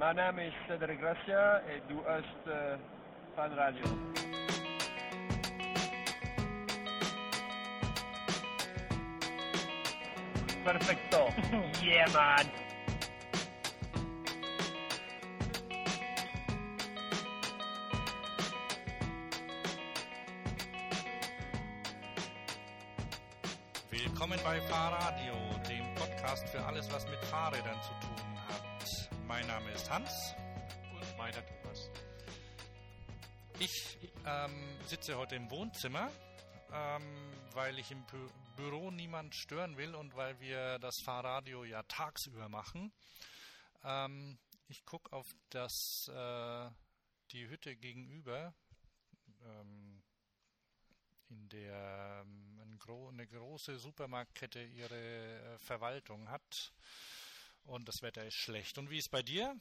Mijn naam is Cedric Gracia en du hörst uh, Fan Radio. Perfecto. yeah, man. Willkommen bei Fahrradio, dem Podcast für alles, was mit Fahrrädern zu tun hat. Mein Name ist Hans. Und meiner Thomas. Ich ähm, sitze heute im Wohnzimmer, ähm, weil ich im Bü Büro niemand stören will und weil wir das Fahrradio ja tagsüber machen. Ähm, ich gucke auf das äh, die Hütte gegenüber. Ähm, in der ähm, eine, gro eine große Supermarktkette ihre äh, Verwaltung hat. Und das Wetter ist schlecht. Und wie ist bei dir?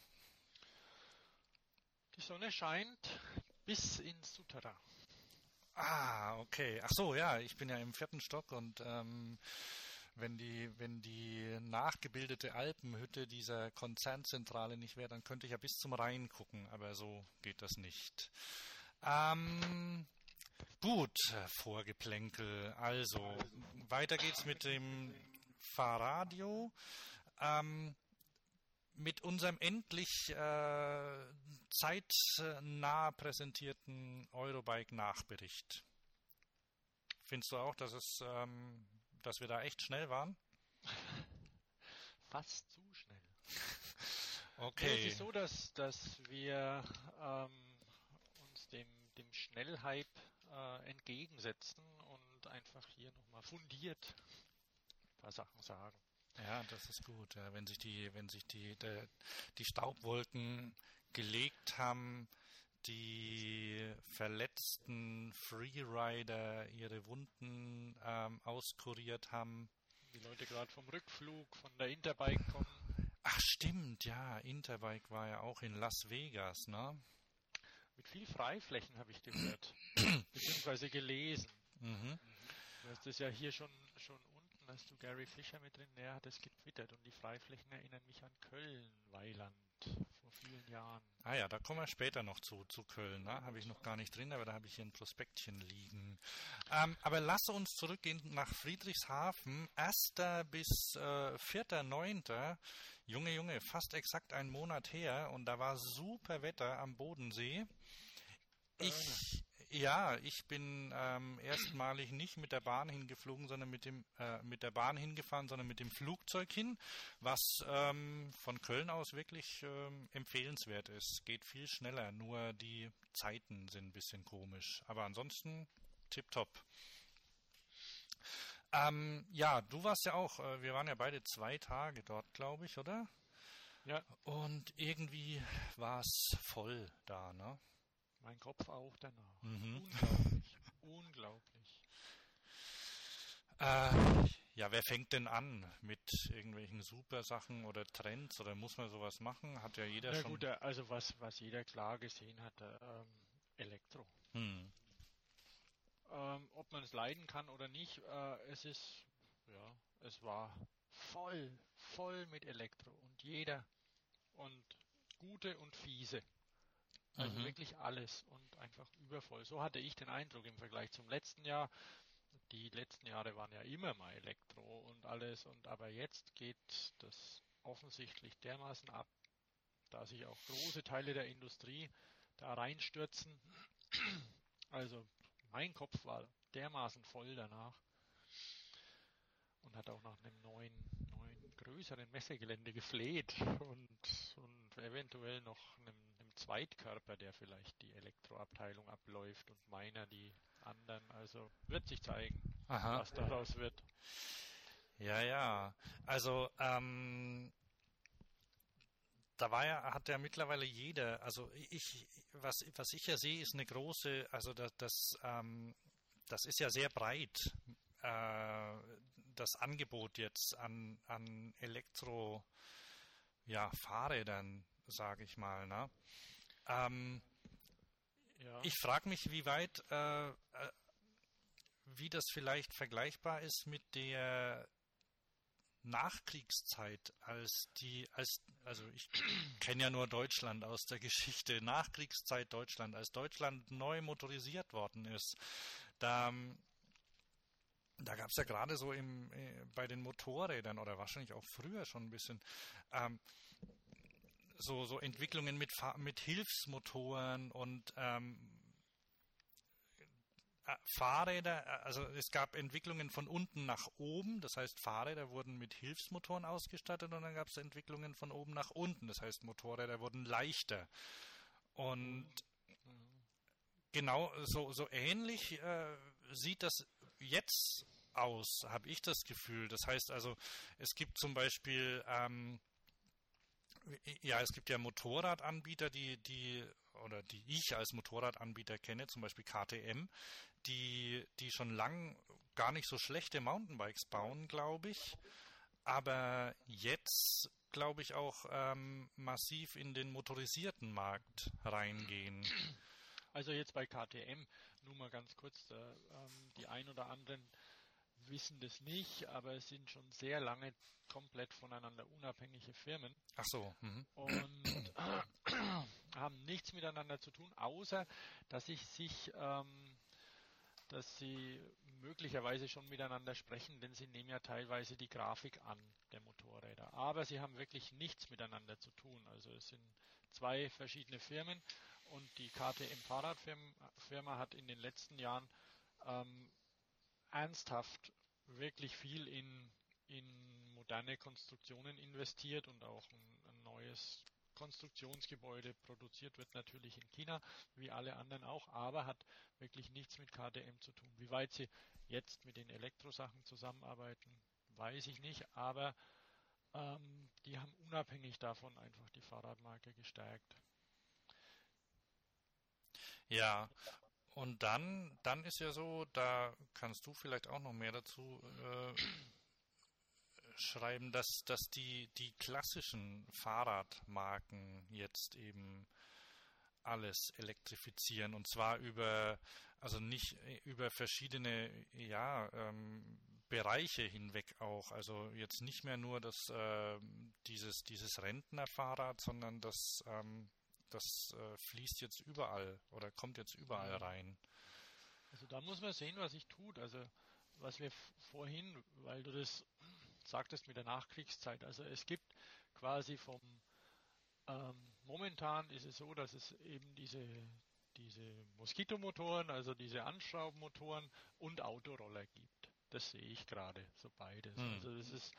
Die Sonne scheint bis ins Souterrain. Ah, okay. Ach so, ja, ich bin ja im vierten Stock und ähm, wenn die, wenn die nachgebildete Alpenhütte dieser Konzernzentrale nicht wäre, dann könnte ich ja bis zum Rhein gucken, aber so geht das nicht. Ähm, Gut, Vorgeplänkel. Also, weiter geht's mit dem Fahrradio. Ähm, mit unserem endlich äh, zeitnah präsentierten Eurobike-Nachbericht. Findest du auch, dass es, ähm, dass wir da echt schnell waren? Fast zu schnell. Okay. Es ist so, dass, dass wir ähm, uns dem, dem Schnellhype äh, entgegensetzen und einfach hier nochmal fundiert ein paar Sachen sagen. Ja, das ist gut. Ja, wenn sich die, wenn sich die, der, die Staubwolken gelegt haben, die verletzten Freerider ihre Wunden ähm, auskuriert haben. Die Leute gerade vom Rückflug von der Interbike kommen. Ach stimmt, ja, Interbike war ja auch in Las Vegas, ne? Mit viel Freiflächen habe ich gehört, beziehungsweise gelesen. Mhm. Du hast es ja hier schon, schon unten, hast du Gary Fischer mit drin, der hat es getwittert und die Freiflächen erinnern mich an Köln, Weiland, vor vielen Jahren. Ah ja, da kommen wir später noch zu, zu Köln, ne? habe ich noch gar nicht drin, aber da habe ich hier ein Prospektchen liegen. Ähm, aber lass uns zurückgehen nach Friedrichshafen, 1. bis äh, 4.9., Junge, Junge, fast exakt einen Monat her und da war super Wetter am Bodensee. Ich, ja, ich bin ähm, erstmalig nicht mit der Bahn hingeflogen, sondern mit dem äh, mit der Bahn hingefahren, sondern mit dem Flugzeug hin, was ähm, von Köln aus wirklich ähm, empfehlenswert ist. Geht viel schneller, nur die Zeiten sind ein bisschen komisch. Aber ansonsten tipptopp. Ähm, ja, du warst ja auch, äh, wir waren ja beide zwei Tage dort, glaube ich, oder? Ja. Und irgendwie war es voll da, ne? Mein Kopf auch danach. Mhm. Unglaublich. unglaublich. Äh, ja, wer fängt denn an mit irgendwelchen super Sachen oder Trends oder muss man sowas machen? Hat ja jeder Na schon. gut, also was, was jeder klar gesehen hat, ähm, Elektro. Hm. Ähm, ob man es leiden kann oder nicht, äh, es ist, ja, es war voll, voll mit Elektro und jeder und gute und fiese. Also Mhm. wirklich alles und einfach übervoll. So hatte ich den Eindruck im Vergleich zum letzten Jahr. Die letzten Jahre waren ja immer mal Elektro und alles und aber jetzt geht das offensichtlich dermaßen ab, da sich auch große Teile der Industrie da reinstürzen. Also mein Kopf war dermaßen voll danach und hat auch nach einem neuen, neuen größeren Messegelände gefleht und, und eventuell noch einem, einem Zweitkörper, der vielleicht die Elektroabteilung abläuft und meiner die anderen. Also wird sich zeigen, Aha. was daraus wird. Ja, ja. Also, ähm, da war ja, hat ja mittlerweile jeder, also ich, was, was ich ja sehe, ist eine große, also das, das, ähm, das ist ja sehr breit, äh, das Angebot jetzt an, an Elektro, ja, Fahrrädern, sage ich mal, ne? Ähm, Ja. ich frage mich, wie weit, äh, äh, wie das vielleicht vergleichbar ist mit der Nachkriegszeit, als die, als, also ich kenne ja nur Deutschland aus der Geschichte, Nachkriegszeit Deutschland, als Deutschland neu motorisiert worden ist, da, da gab es ja gerade so im, äh, bei den Motorrädern oder wahrscheinlich auch früher schon ein bisschen ähm, so, so Entwicklungen mit, mit Hilfsmotoren und ähm, äh, Fahrräder, äh, also es gab Entwicklungen von unten nach oben, das heißt Fahrräder wurden mit Hilfsmotoren ausgestattet und dann gab es Entwicklungen von oben nach unten, das heißt Motorräder wurden leichter. Und genau so, so ähnlich äh, sieht das jetzt aus, habe ich das Gefühl. Das heißt also, es gibt zum Beispiel ähm, ja, es gibt ja Motorradanbieter, die, die, oder die ich als Motorradanbieter kenne, zum Beispiel KTM, die, die schon lang gar nicht so schlechte Mountainbikes bauen, glaube ich, aber jetzt, glaube ich, auch ähm, massiv in den motorisierten Markt reingehen. Also jetzt bei KTM, nur mal ganz kurz, ähm, die ein oder anderen wissen das nicht, aber es sind schon sehr lange komplett voneinander unabhängige Firmen. Ach so. Mhm. Und haben nichts miteinander zu tun, außer dass ich sich ähm, dass sie möglicherweise schon miteinander sprechen, denn sie nehmen ja teilweise die Grafik an der Motorräder. Aber sie haben wirklich nichts miteinander zu tun. Also es sind zwei verschiedene Firmen und die KTM Fahrradfirma hat in den letzten Jahren ähm, ernsthaft wirklich viel in, in moderne Konstruktionen investiert und auch ein, ein neues Konstruktionsgebäude produziert wird natürlich in China, wie alle anderen auch, aber hat wirklich nichts mit KTM zu tun. Wie weit sie jetzt mit den Elektrosachen zusammenarbeiten, weiß ich nicht, aber ähm, die haben unabhängig davon einfach die Fahrradmarke gestärkt. Ja, und dann, dann ist ja so, da kannst du vielleicht auch noch mehr dazu äh, schreiben, dass, dass die, die klassischen Fahrradmarken jetzt eben alles elektrifizieren und zwar über, also nicht über verschiedene, ja, ähm, Bereiche hinweg auch. Also jetzt nicht mehr nur das, äh, dieses, dieses Rentnerfahrrad, sondern das, ähm, das äh, fließt jetzt überall oder kommt jetzt überall rein. Also da muss man sehen, was sich tut. Also was wir vorhin, weil du das sagtest mit der Nachkriegszeit. Also es gibt quasi vom ähm, momentan ist es so, dass es eben diese diese Moskitomotoren, also diese Anschraubenmotoren und Autoroller gibt. Das sehe ich gerade, so beides. Hm. Also das ist,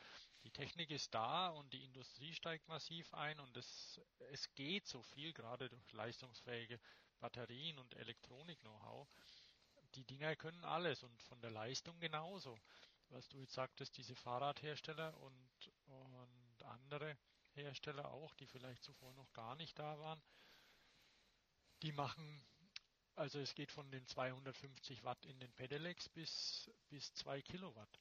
die Technik ist da und die Industrie steigt massiv ein und es, es geht so viel, gerade durch leistungsfähige Batterien und Elektronik-Know-how. Die Dinger können alles und von der Leistung genauso was du jetzt sagtest, diese Fahrradhersteller und, und andere Hersteller auch, die vielleicht zuvor noch gar nicht da waren, die machen, also es geht von den 250 Watt in den Pedelecs bis, bis 2 Kilowatt.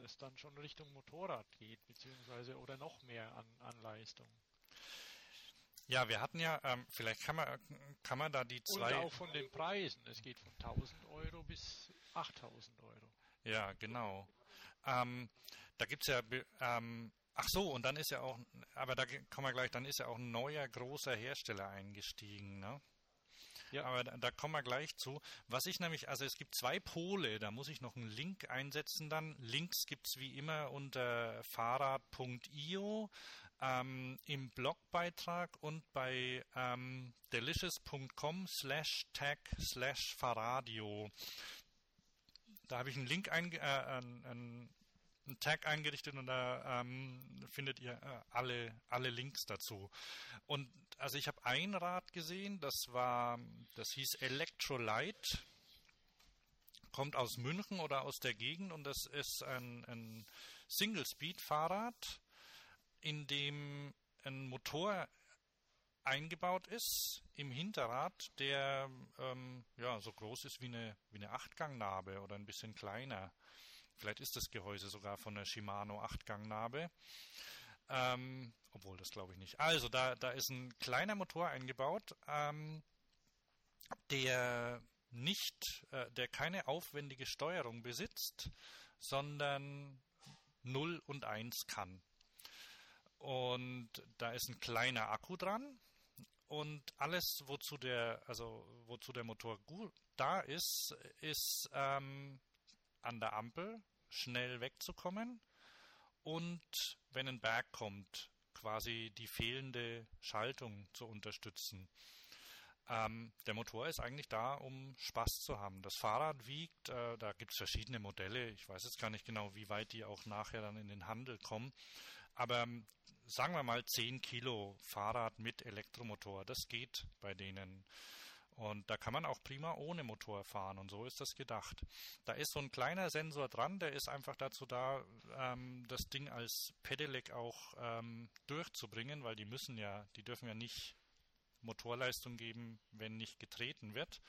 Das dann schon Richtung Motorrad geht, beziehungsweise oder noch mehr an, an Leistung. Ja, wir hatten ja, ähm, vielleicht kann man, kann man da die zwei. Und auch von den Preisen. Es geht von 1000 Euro bis 8000 Euro. Ja, genau. Ähm, da es ja, ähm, ach so, und dann ist ja auch, aber da kommen wir gleich, dann ist ja auch ein neuer großer Hersteller eingestiegen, ne? Ja. Aber da, da, kommen wir gleich zu. Was ich nämlich, also es gibt zwei Pole, da muss ich noch einen Link einsetzen dann. Links gibt es wie immer unter fahrrad.io ähm, im Blogbeitrag und bei ähm, delicious.com slash tag slash Fahrradio. Da habe ich einen Link, ein, äh, einen, einen Tag eingerichtet und da ähm, findet ihr äh, alle, alle Links dazu. Und also ich habe ein Rad gesehen, das war, das hieß Electrolyte, kommt aus München oder aus der Gegend und das ist ein, ein Single-Speed-Fahrrad, in dem ein Motor eingebaut ist im Hinterrad, der ähm, ja so groß ist wie eine, wie eine Achtgangnarbe oder ein bisschen kleiner. Vielleicht ist das Gehäuse sogar von der Shimano Achtgangnarbe. Ähm, obwohl, das glaube ich nicht. Also, da, da ist ein kleiner Motor eingebaut, ähm, der nicht, äh, der keine aufwendige Steuerung besitzt, sondern 0 und 1 kann. Und da ist ein kleiner Akku dran und alles, wozu der, also wozu der Motor gut da ist, ist ähm, an der Ampel schnell wegzukommen und wenn ein Berg kommt, quasi die fehlende Schaltung zu unterstützen. Ähm, der Motor ist eigentlich da, um Spaß zu haben. Das Fahrrad wiegt, äh, da gibt es verschiedene Modelle. Ich weiß jetzt gar nicht genau, wie weit die auch nachher dann in den Handel kommen. Aber ähm, sagen wir mal 10 Kilo Fahrrad mit Elektromotor. Das geht bei denen. Und da kann man auch prima ohne Motor fahren und so ist das gedacht. Da ist so ein kleiner Sensor dran, der ist einfach dazu da, ähm, das Ding als Pedelec auch ähm, durchzubringen, weil die müssen ja, die dürfen ja nicht Motorleistung geben, wenn nicht getreten wird.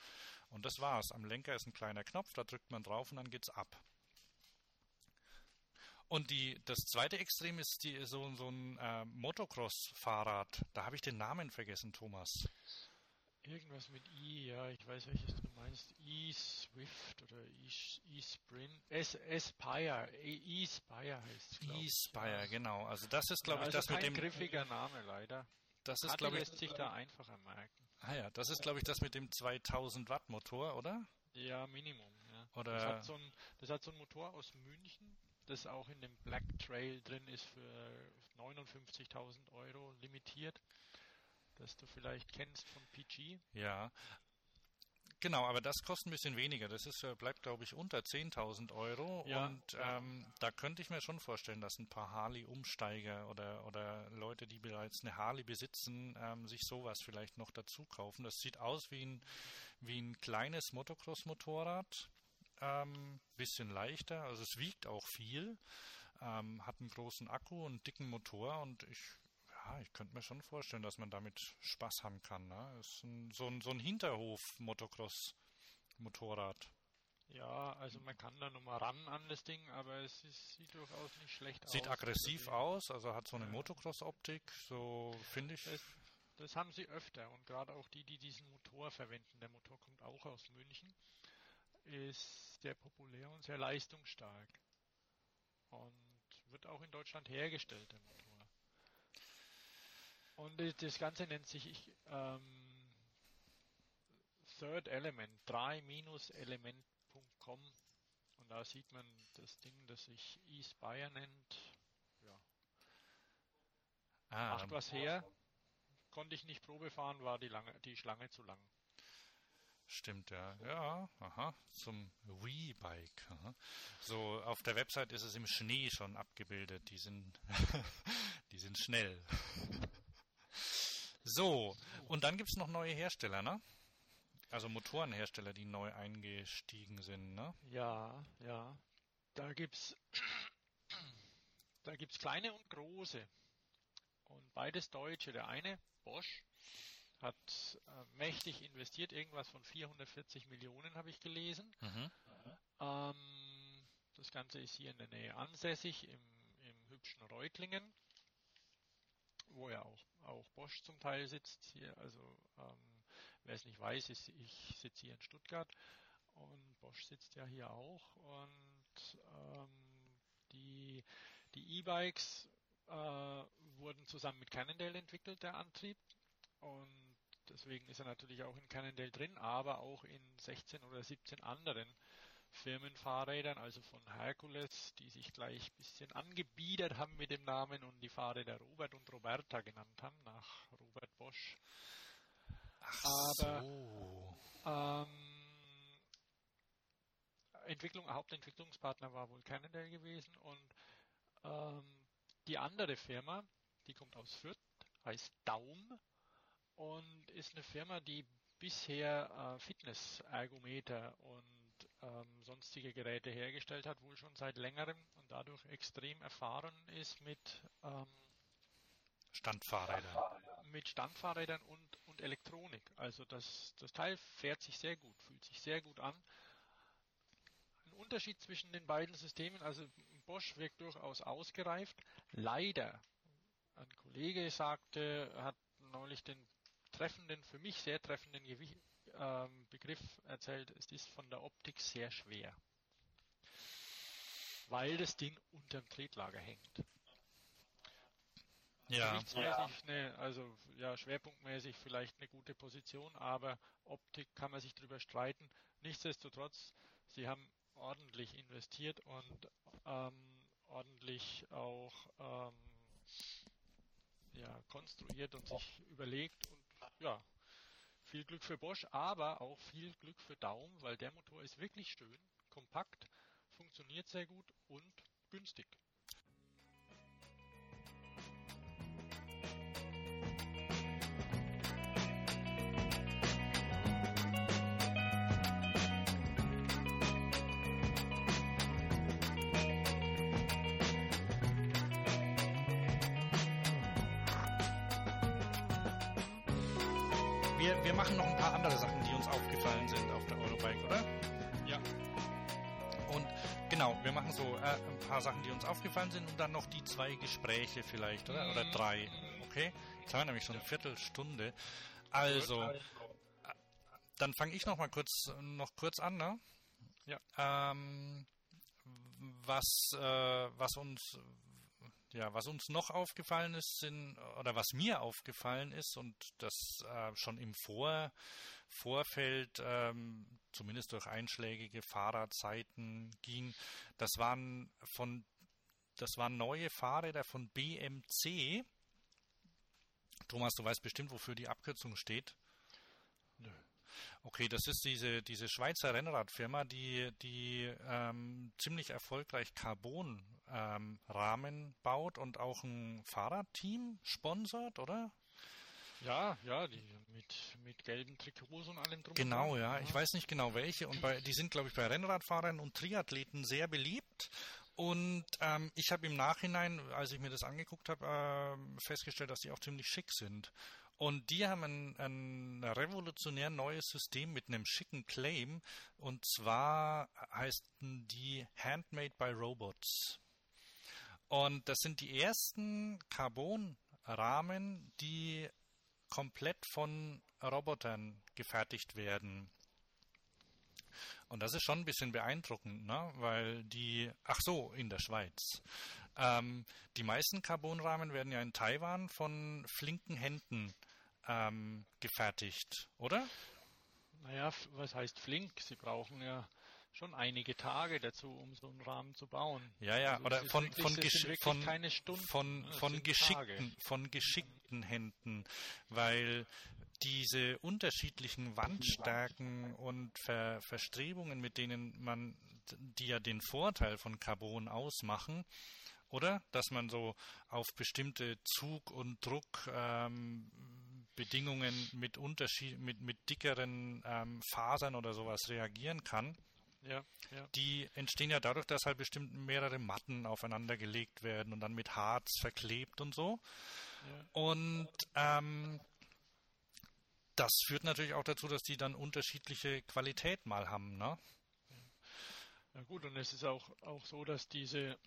Und das war's. Am Lenker ist ein kleiner Knopf, da drückt man drauf und dann geht's ab. Und die, das zweite Extrem ist die, so, so ein äh, Motocross-Fahrrad. Da habe ich den Namen vergessen, Thomas. Irgendwas mit I, ja, ich weiß welches du meinst. E-Swift oder E-Sprint. E-Spire, E-Spire heißt es. E-Spire, ja. genau. Also das ist, glaube ja, also ich, das mit dem... griffiger Name, leider. Das ist, glaube ich... lässt sich da einfacher merken. Ah ja, das ist, glaube ich, das mit dem 2000 Watt Motor, oder? Ja, Minimum, ja. Oder... Das hat, so ein, das hat so ein Motor aus München, das auch in dem Black Trail drin ist für 59.000 Euro limitiert das du vielleicht kennst von PG. Ja. Genau, aber das kostet ein bisschen weniger. Das ist, äh, bleibt, glaube ich, unter 10.000 Euro. Ja, und ähm, da könnte ich mir schon vorstellen, dass ein paar Harley-Umsteiger oder, oder Leute, die bereits eine Harley besitzen, ähm, sich sowas vielleicht noch dazu kaufen. Das sieht aus wie ein, wie ein kleines Motocross-Motorrad. Ähm, bisschen leichter, also es wiegt auch viel, ähm, hat einen großen Akku und einen dicken Motor und ich ja, ich könnte mir schon vorstellen, dass man damit Spaß haben kann. Ne? ist ein, so ein, so ein Hinterhof-Motocross-Motorrad. Ja, also man kann da nochmal ran an das Ding, aber es ist, sieht durchaus nicht schlecht sieht aus. Sieht aggressiv aus, also hat so eine ja. Motocross-Optik, so finde ich. Das, das, haben sie öfter und gerade auch die, die diesen Motor verwenden. Der Motor kommt auch aus München, ist sehr populär und sehr leistungsstark und wird auch in Deutschland hergestellt, der Motor. Und das Ganze nennt sich ähm, Third Element, 3-element.com. Und da sieht man das Ding, das sich eSpire nennt. Ja. Ah, Macht was her. Konnte ich nicht Probe fahren, war die, lange, die Schlange zu lang. Stimmt, ja. Ja, aha. Zum Wii-Bike. So, auf der Website ist es im Schnee schon abgebildet. Die sind, die sind schnell. So, und dann gibt es noch neue Hersteller, ne? Also Motorenhersteller, die neu eingestiegen sind, ne? Ja, ja. Da gibt's da gibt's kleine und große. Und beides Deutsche. Der eine, Bosch, hat äh, mächtig investiert, irgendwas von 440 Millionen habe ich gelesen. Mhm. Ähm, das Ganze ist hier in der Nähe ansässig, im, im hübschen Reutlingen wo ja auch, auch Bosch zum Teil sitzt hier. Also ähm, wer es nicht weiß, ist, ich sitze hier in Stuttgart und Bosch sitzt ja hier auch. Und ähm, die die E-Bikes äh, wurden zusammen mit Cannondale entwickelt, der Antrieb. Und deswegen ist er natürlich auch in Cannondale drin, aber auch in 16 oder 17 anderen Firmenfahrrädern, also von Hercules, die sich gleich ein bisschen angebiedert haben mit dem Namen und die Fahrräder Robert und Roberta genannt haben, nach Robert Bosch. Ach Aber, so. Ähm, Entwicklung, Hauptentwicklungspartner war wohl Cannondale gewesen und ähm, die andere Firma, die kommt aus Fürth, heißt Daum und ist eine Firma, die bisher äh, Fitnessergometer und ähm, sonstige Geräte hergestellt hat, wohl schon seit längerem und dadurch extrem erfahren ist mit ähm, Standfahrrädern. Mit Standfahrrädern und, und Elektronik. Also das, das Teil fährt sich sehr gut, fühlt sich sehr gut an. Ein Unterschied zwischen den beiden Systemen, also Bosch wirkt durchaus ausgereift. Leider, ein Kollege sagte, hat neulich den treffenden, für mich sehr treffenden Gewicht, ähm, Begriff erzählt, es ist von der Optik sehr schwer. weil das Ding unterm Tretlager hängt. Ja. ja. Eine, also ja, schwerpunktmäßig vielleicht eine gute Position, aber Optik kann man sich drüber streiten. Nichtsdestotrotz, sie haben ordentlich investiert und ähm, ordentlich auch ähm, ja, konstruiert und sich überlegt und ja, viel Glück für Bosch, aber auch viel Glück für Daum, weil der Motor ist wirklich schön, kompakt, funktioniert sehr gut und günstig. Andere Sachen, die uns aufgefallen sind auf der Eurobike, oder? Ja. Und genau, wir machen so äh, ein paar Sachen, die uns aufgefallen sind und dann noch die zwei Gespräche vielleicht, oder? Oder mhm. drei. Okay? Jetzt haben wir nämlich schon eine Viertelstunde. Also, äh, dann fange ich noch mal kurz, noch kurz an, ne? Ja. Ähm, was, äh, was uns ja, was uns noch aufgefallen ist, sind, oder was mir aufgefallen ist, und das äh, schon im Vor Vorfeld, ähm, zumindest durch einschlägige Fahrradzeiten ging, das waren von, das waren neue Fahrräder von BMC. Thomas, du weißt bestimmt, wofür die Abkürzung steht. Okay, das ist diese, diese Schweizer Rennradfirma, die, die ähm, ziemlich erfolgreich Carbon ähm, baut und auch ein Fahrradteam sponsert, oder? Ja, ja, die mit, mit gelben Trikots und allem drum. Genau, ja. Ich weiß nicht genau welche. Und bei, die sind, glaube ich, bei Rennradfahrern und Triathleten sehr beliebt. Und ähm, ich habe im Nachhinein, als ich mir das angeguckt habe, äh, festgestellt, dass die auch ziemlich schick sind. Und die haben ein, ein revolutionär neues System mit einem schicken Claim. Und zwar heißen die Handmade by Robots. Und das sind die ersten Carbon-Rahmen, die komplett von Robotern gefertigt werden. Und das ist schon ein bisschen beeindruckend, ne? weil die, ach so, in der Schweiz. Ähm, die meisten Carbonrahmen werden ja in Taiwan von flinken Händen ähm, gefertigt, oder? Naja, was heißt flink? Sie brauchen ja schon einige Tage dazu, um so einen Rahmen zu bauen. Ja, ja, also oder von, wirklich, von, gesch von, Stunden, von, von, geschickten, von geschickten Händen, weil diese unterschiedlichen Wandstärken und Ver Verstrebungen, mit denen man, die ja den Vorteil von Carbon ausmachen, oder? Dass man so auf bestimmte Zug- und Druckbedingungen ähm, mit Unterschied, mit, mit dickeren ähm, Fasern oder sowas reagieren kann. Ja, ja. Die entstehen ja dadurch, dass halt bestimmt mehrere Matten aufeinander gelegt werden und dann mit Harz verklebt und so. Ja. Und ähm, das führt natürlich auch dazu, dass die dann unterschiedliche Qualität mal haben, ne? Ja gut, und es ist auch, auch so, dass diese,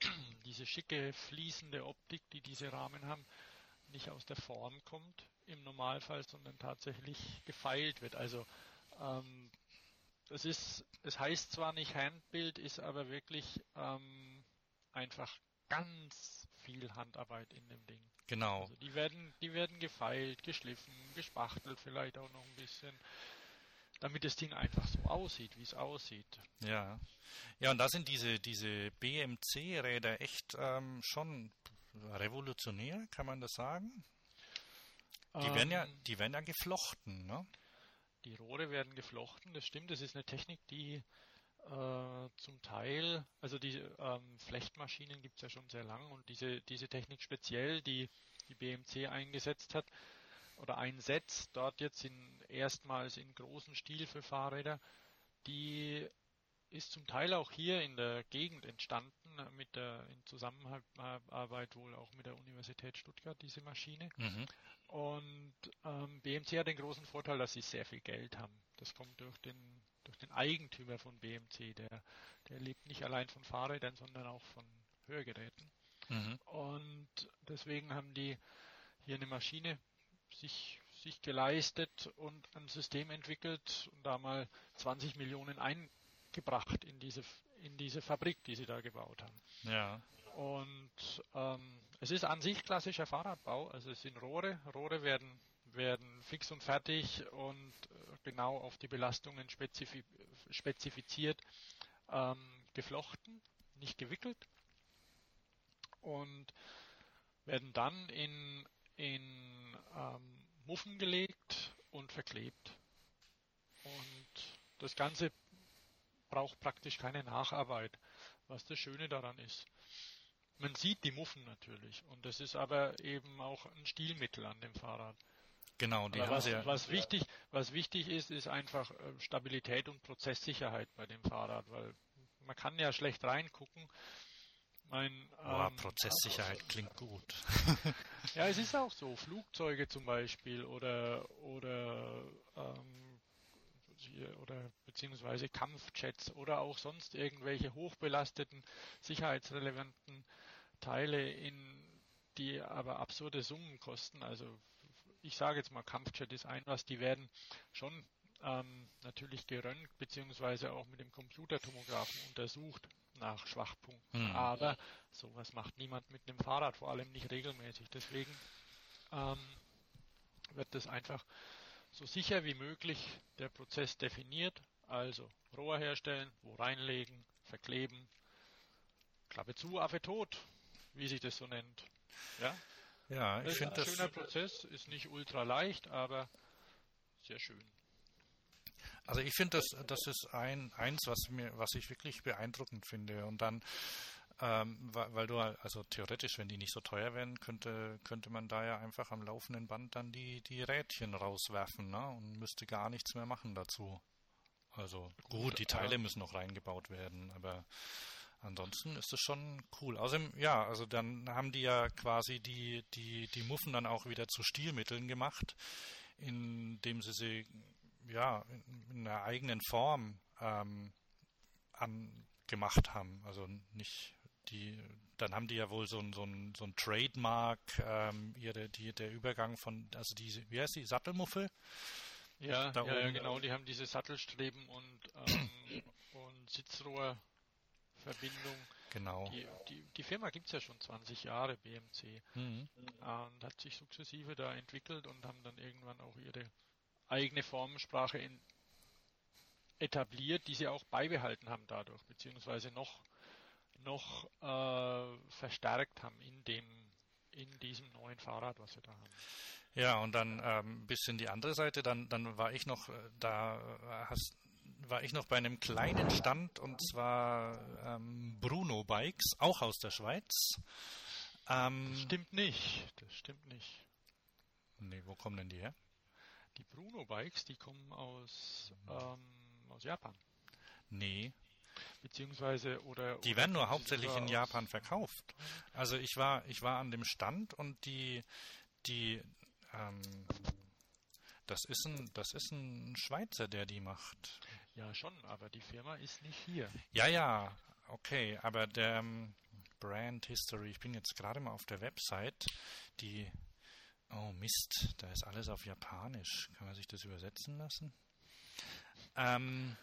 diese schicke, fließende Optik, die diese Rahmen haben, nicht aus der Form kommt im Normalfall, sondern tatsächlich gefeilt wird. Also ähm, das ist, es heißt zwar nicht Handbild, ist aber wirklich ähm, einfach ganz viel Handarbeit in dem Ding. Genau. Also die werden, die werden gefeilt, geschliffen, gespachtelt vielleicht auch noch ein bisschen, damit das Ding einfach so aussieht, wie es aussieht. Ja. Ja, und da sind diese, diese BMC-Räder echt ähm, schon revolutionär, kann man das sagen? Die ähm, werden ja, die werden ja geflochten, ne? Die Rohre werden geflochten, das stimmt. Das ist eine Technik, die äh, zum Teil, also die ähm, Flechtmaschinen gibt es ja schon sehr lang und diese, diese Technik speziell, die die BMC eingesetzt hat oder einsetzt, dort jetzt in, erstmals in großen Stil für Fahrräder, die ist zum Teil auch hier in der Gegend entstanden, äh, mit der, in Zusammenarbeit wohl auch mit der Universität Stuttgart, diese Maschine. Mhm. Und ähm, BMC hat den großen Vorteil, dass sie sehr viel Geld haben. Das kommt durch den, durch den Eigentümer von BMC. Der, der lebt nicht allein von Fahrrädern, sondern auch von Hörgeräten. Mhm. Und deswegen haben die hier eine Maschine sich, sich geleistet und ein System entwickelt und da mal 20 Millionen ein, gebracht in diese in diese Fabrik, die sie da gebaut haben. Ja. Und ähm, es ist an sich klassischer Fahrradbau, also es sind Rohre, Rohre werden, werden fix und fertig und äh, genau auf die Belastungen spezifi spezifiziert ähm, geflochten, nicht gewickelt und werden dann in, in ähm, Muffen gelegt und verklebt. Und das Ganze braucht praktisch keine Nacharbeit, was das Schöne daran ist. Man sieht die Muffen natürlich und das ist aber eben auch ein Stilmittel an dem Fahrrad. Genau, die Aber haben was, ja. was wichtig, was wichtig ist, ist einfach äh, Stabilität und Prozesssicherheit bei dem Fahrrad, weil man kann ja schlecht reingucken. Mein, Boah, ähm, Prozesssicherheit klingt gut. Ja, es ist auch so. Flugzeuge zum Beispiel oder oder ähm, oder beziehungsweise Kampfjets oder auch sonst irgendwelche hochbelasteten, sicherheitsrelevanten Teile, in die aber absurde Summen kosten. Also ich sage jetzt mal, Kampfjet ist ein was, die werden schon ähm, natürlich geröntgt beziehungsweise auch mit dem Computertomographen untersucht nach Schwachpunkten. Hm. Aber sowas macht niemand mit einem Fahrrad, vor allem nicht regelmäßig. Deswegen ähm, wird das einfach so sicher wie möglich der Prozess definiert. Also Rohr herstellen, wo reinlegen, verkleben, Klappe zu, Affe tot, wie sich das so nennt. Ja, Ja, das ich ein finde das. schöner Prozess, ist nicht ultra leicht, aber sehr schön. Also ich finde, das, das ist ein, eins, was mir, was ich wirklich beeindruckend finde. Und dann, ähm, weil, weil du, also theoretisch, wenn die nicht so teuer wären, könnte, könnte man da ja einfach am laufenden Band dann die, die Rädchen rauswerfen, ne? Und müsste gar nichts mehr machen dazu. Also gut, die Teile müssen noch reingebaut werden, aber ansonsten ist es schon cool. Außerdem, ja, also dann haben die ja quasi die, die, die Muffen dann auch wieder zu Stilmitteln gemacht, indem sie sie ja, in einer eigenen Form ähm, angemacht haben. Also nicht die, dann haben die ja wohl so ein, so ein, so ein Trademark, ähm, ihre, die, der Übergang von, also diese, wie heißt die, Sattelmuffel? Ja, ja, ja genau, die haben diese Sattelstreben und, ähm, und Sitzrohrverbindung. Genau. Die, die, die Firma gibt es ja schon 20 Jahre, BMC, Mhm. und hat sich sukzessive da entwickelt und haben dann irgendwann auch ihre eigene Formensprache in, etabliert, die sie auch beibehalten haben dadurch, beziehungsweise noch, noch äh, verstärkt haben in dem in diesem neuen Fahrrad, was wir da haben. Ja, und dann ähm, bis in die andere Seite, dann, dann war ich noch, äh, da äh, hast, war ich noch bei einem kleinen Stand und zwar ähm, Bruno Bikes, auch aus der Schweiz. Ähm, Das stimmt nicht, das stimmt nicht. Nee, wo kommen denn die her? Die Bruno Bikes, die kommen aus, ähm, aus Japan. Nee, Beziehungsweise oder die oder werden nur hauptsächlich in Japan verkauft. Also ich war, ich war an dem Stand und die, die, ähm, das ist ein, das ist ein Schweizer, der die macht. Ja schon, aber die Firma ist nicht hier. Ja, ja, okay, aber der ähm, Brand History, ich bin jetzt gerade mal auf der Website, die, oh Mist, da ist alles auf Japanisch. Kann man sich das übersetzen lassen? Ähm,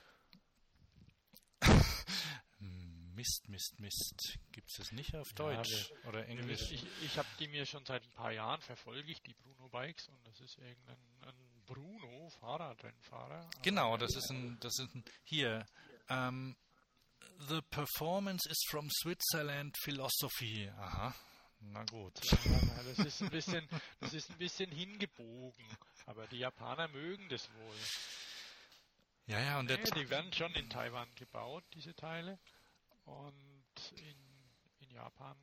Mist, Mist, Mist. Gibt es das nicht auf Ja, Deutsch oder Englisch? Ich, ich habe die mir schon seit ein paar Jahren verfolge ich die Bruno Bikes und das ist irgendein ein Bruno Fahrradrennfahrer. Genau, das ist ein, das ist ein, hier, ähm, The performance is from Switzerland philosophy. Aha, na gut. Das ist ein bisschen, das ist ein bisschen hingebogen, aber die Japaner mögen das wohl. Ja, ja, und Nee, die werden schon in Taiwan gebaut, diese Teile. Und in, in Japan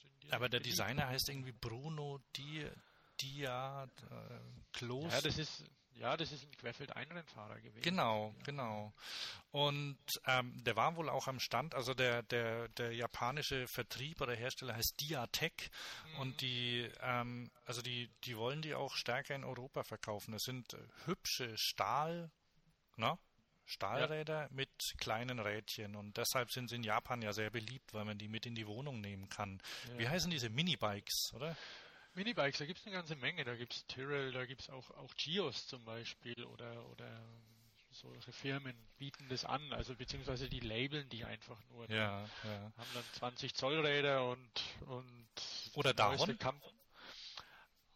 sind die. aber der beliebt. Designer heißt irgendwie Bruno Di, Dia äh, Klos. Ja, das ist, ja, das ist ein Querfeld-Einrennfahrer gewesen. Genau, Ja. genau. Und ähm, der war wohl auch am Stand, also der, der, der japanische Vertrieb oder Hersteller heißt Diatec Mhm. und die, ähm, also die, die wollen die auch stärker in Europa verkaufen. Das sind äh, hübsche Stahl, ne? Stahlräder mit kleinen Rädchen und deshalb sind sie in Japan ja sehr beliebt, weil man die mit in die Wohnung nehmen kann. Ja. Wie heißen diese Minibikes, oder? Minibikes, da gibt es eine ganze Menge. Da gibt es Tyrrell, da gibt es auch, auch Gios zum Beispiel oder, oder solche Firmen bieten das an, also beziehungsweise die labeln die einfach nur. Ja, ja. Haben dann 20 Zoll Räder und, und Oder Dahon. Kamp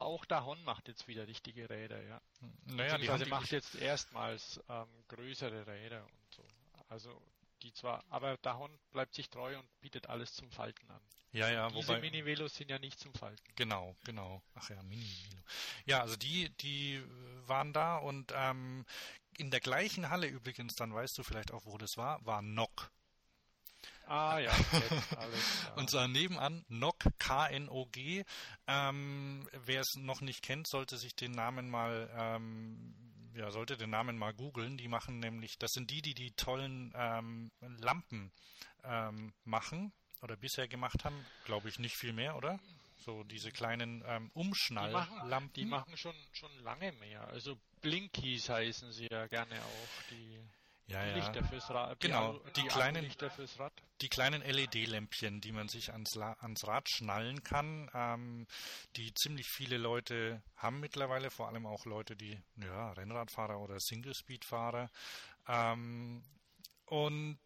auch Dahon macht jetzt wieder richtige Räder, ja. Naja, die haben macht jetzt erstmals ähm, größere Räder und so. Also die zwar, aber Dahon bleibt sich treu und bietet alles zum Falten an. ja, ja, Diese wobei Mini-Velos sind ja nicht zum Falten. Genau, genau. Ach ja, Mini Milo. Ja, also die, die waren da und ähm, in der gleichen Halle übrigens, dann weißt du vielleicht auch, wo das war, war Nock. Ah ja, jetzt alles klar. Und zwar nebenan Nock, K-N-O-G. Ähm, wer es noch nicht kennt, sollte sich den Namen mal, ähm, ja, sollte den Namen mal googeln. Die machen nämlich, das sind die, die die tollen ähm, Lampen ähm, machen oder bisher gemacht haben. Glaube ich nicht viel mehr, oder? So diese kleinen ähm, die Umschnalllampen. machen, die machen schon, schon lange mehr. Also Blinkies heißen sie ja gerne auch, die ja, ja. Lichter fürs Rad. Genau, Alu- die kleinen- Lichter fürs Rad. die kleinen LED-Lämpchen, die man sich ans, ans Rad schnallen kann, ähm, die ziemlich viele Leute haben mittlerweile, vor allem auch Leute, die ja, Rennradfahrer oder Single-Speed-Fahrer. Ähm, und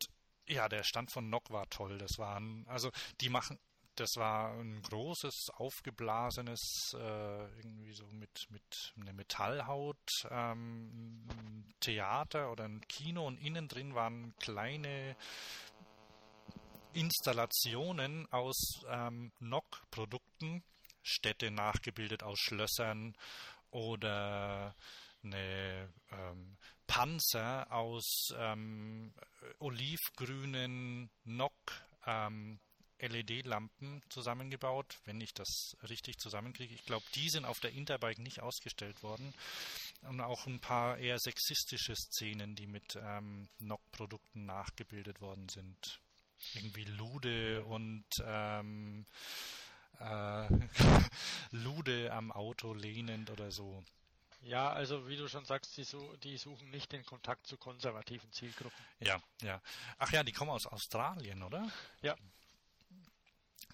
ja, der Stand von Nock war toll. Das waren, also die machen, das war ein großes, aufgeblasenes, äh, irgendwie so mit, mit einer Metallhaut, ähm, ein Theater oder ein Kino und innen drin waren kleine Installationen aus ähm, NOC-Produkten, Städte nachgebildet aus Schlössern oder eine ähm, Panzer aus ähm, olivgrünen NOC ähm, LED-Lampen zusammengebaut, wenn ich das richtig zusammenkriege. Ich glaube, die sind auf der Interbike nicht ausgestellt worden. Und auch ein paar eher sexistische Szenen, die mit ähm, NOC-Produkten nachgebildet worden sind. Irgendwie Lude und ähm, äh, Lude am Auto lehnend oder so. Ja, also wie du schon sagst, die, su die suchen nicht den Kontakt zu konservativen Zielgruppen. Ja, ja. Ach ja, die kommen aus Australien, oder? Ja.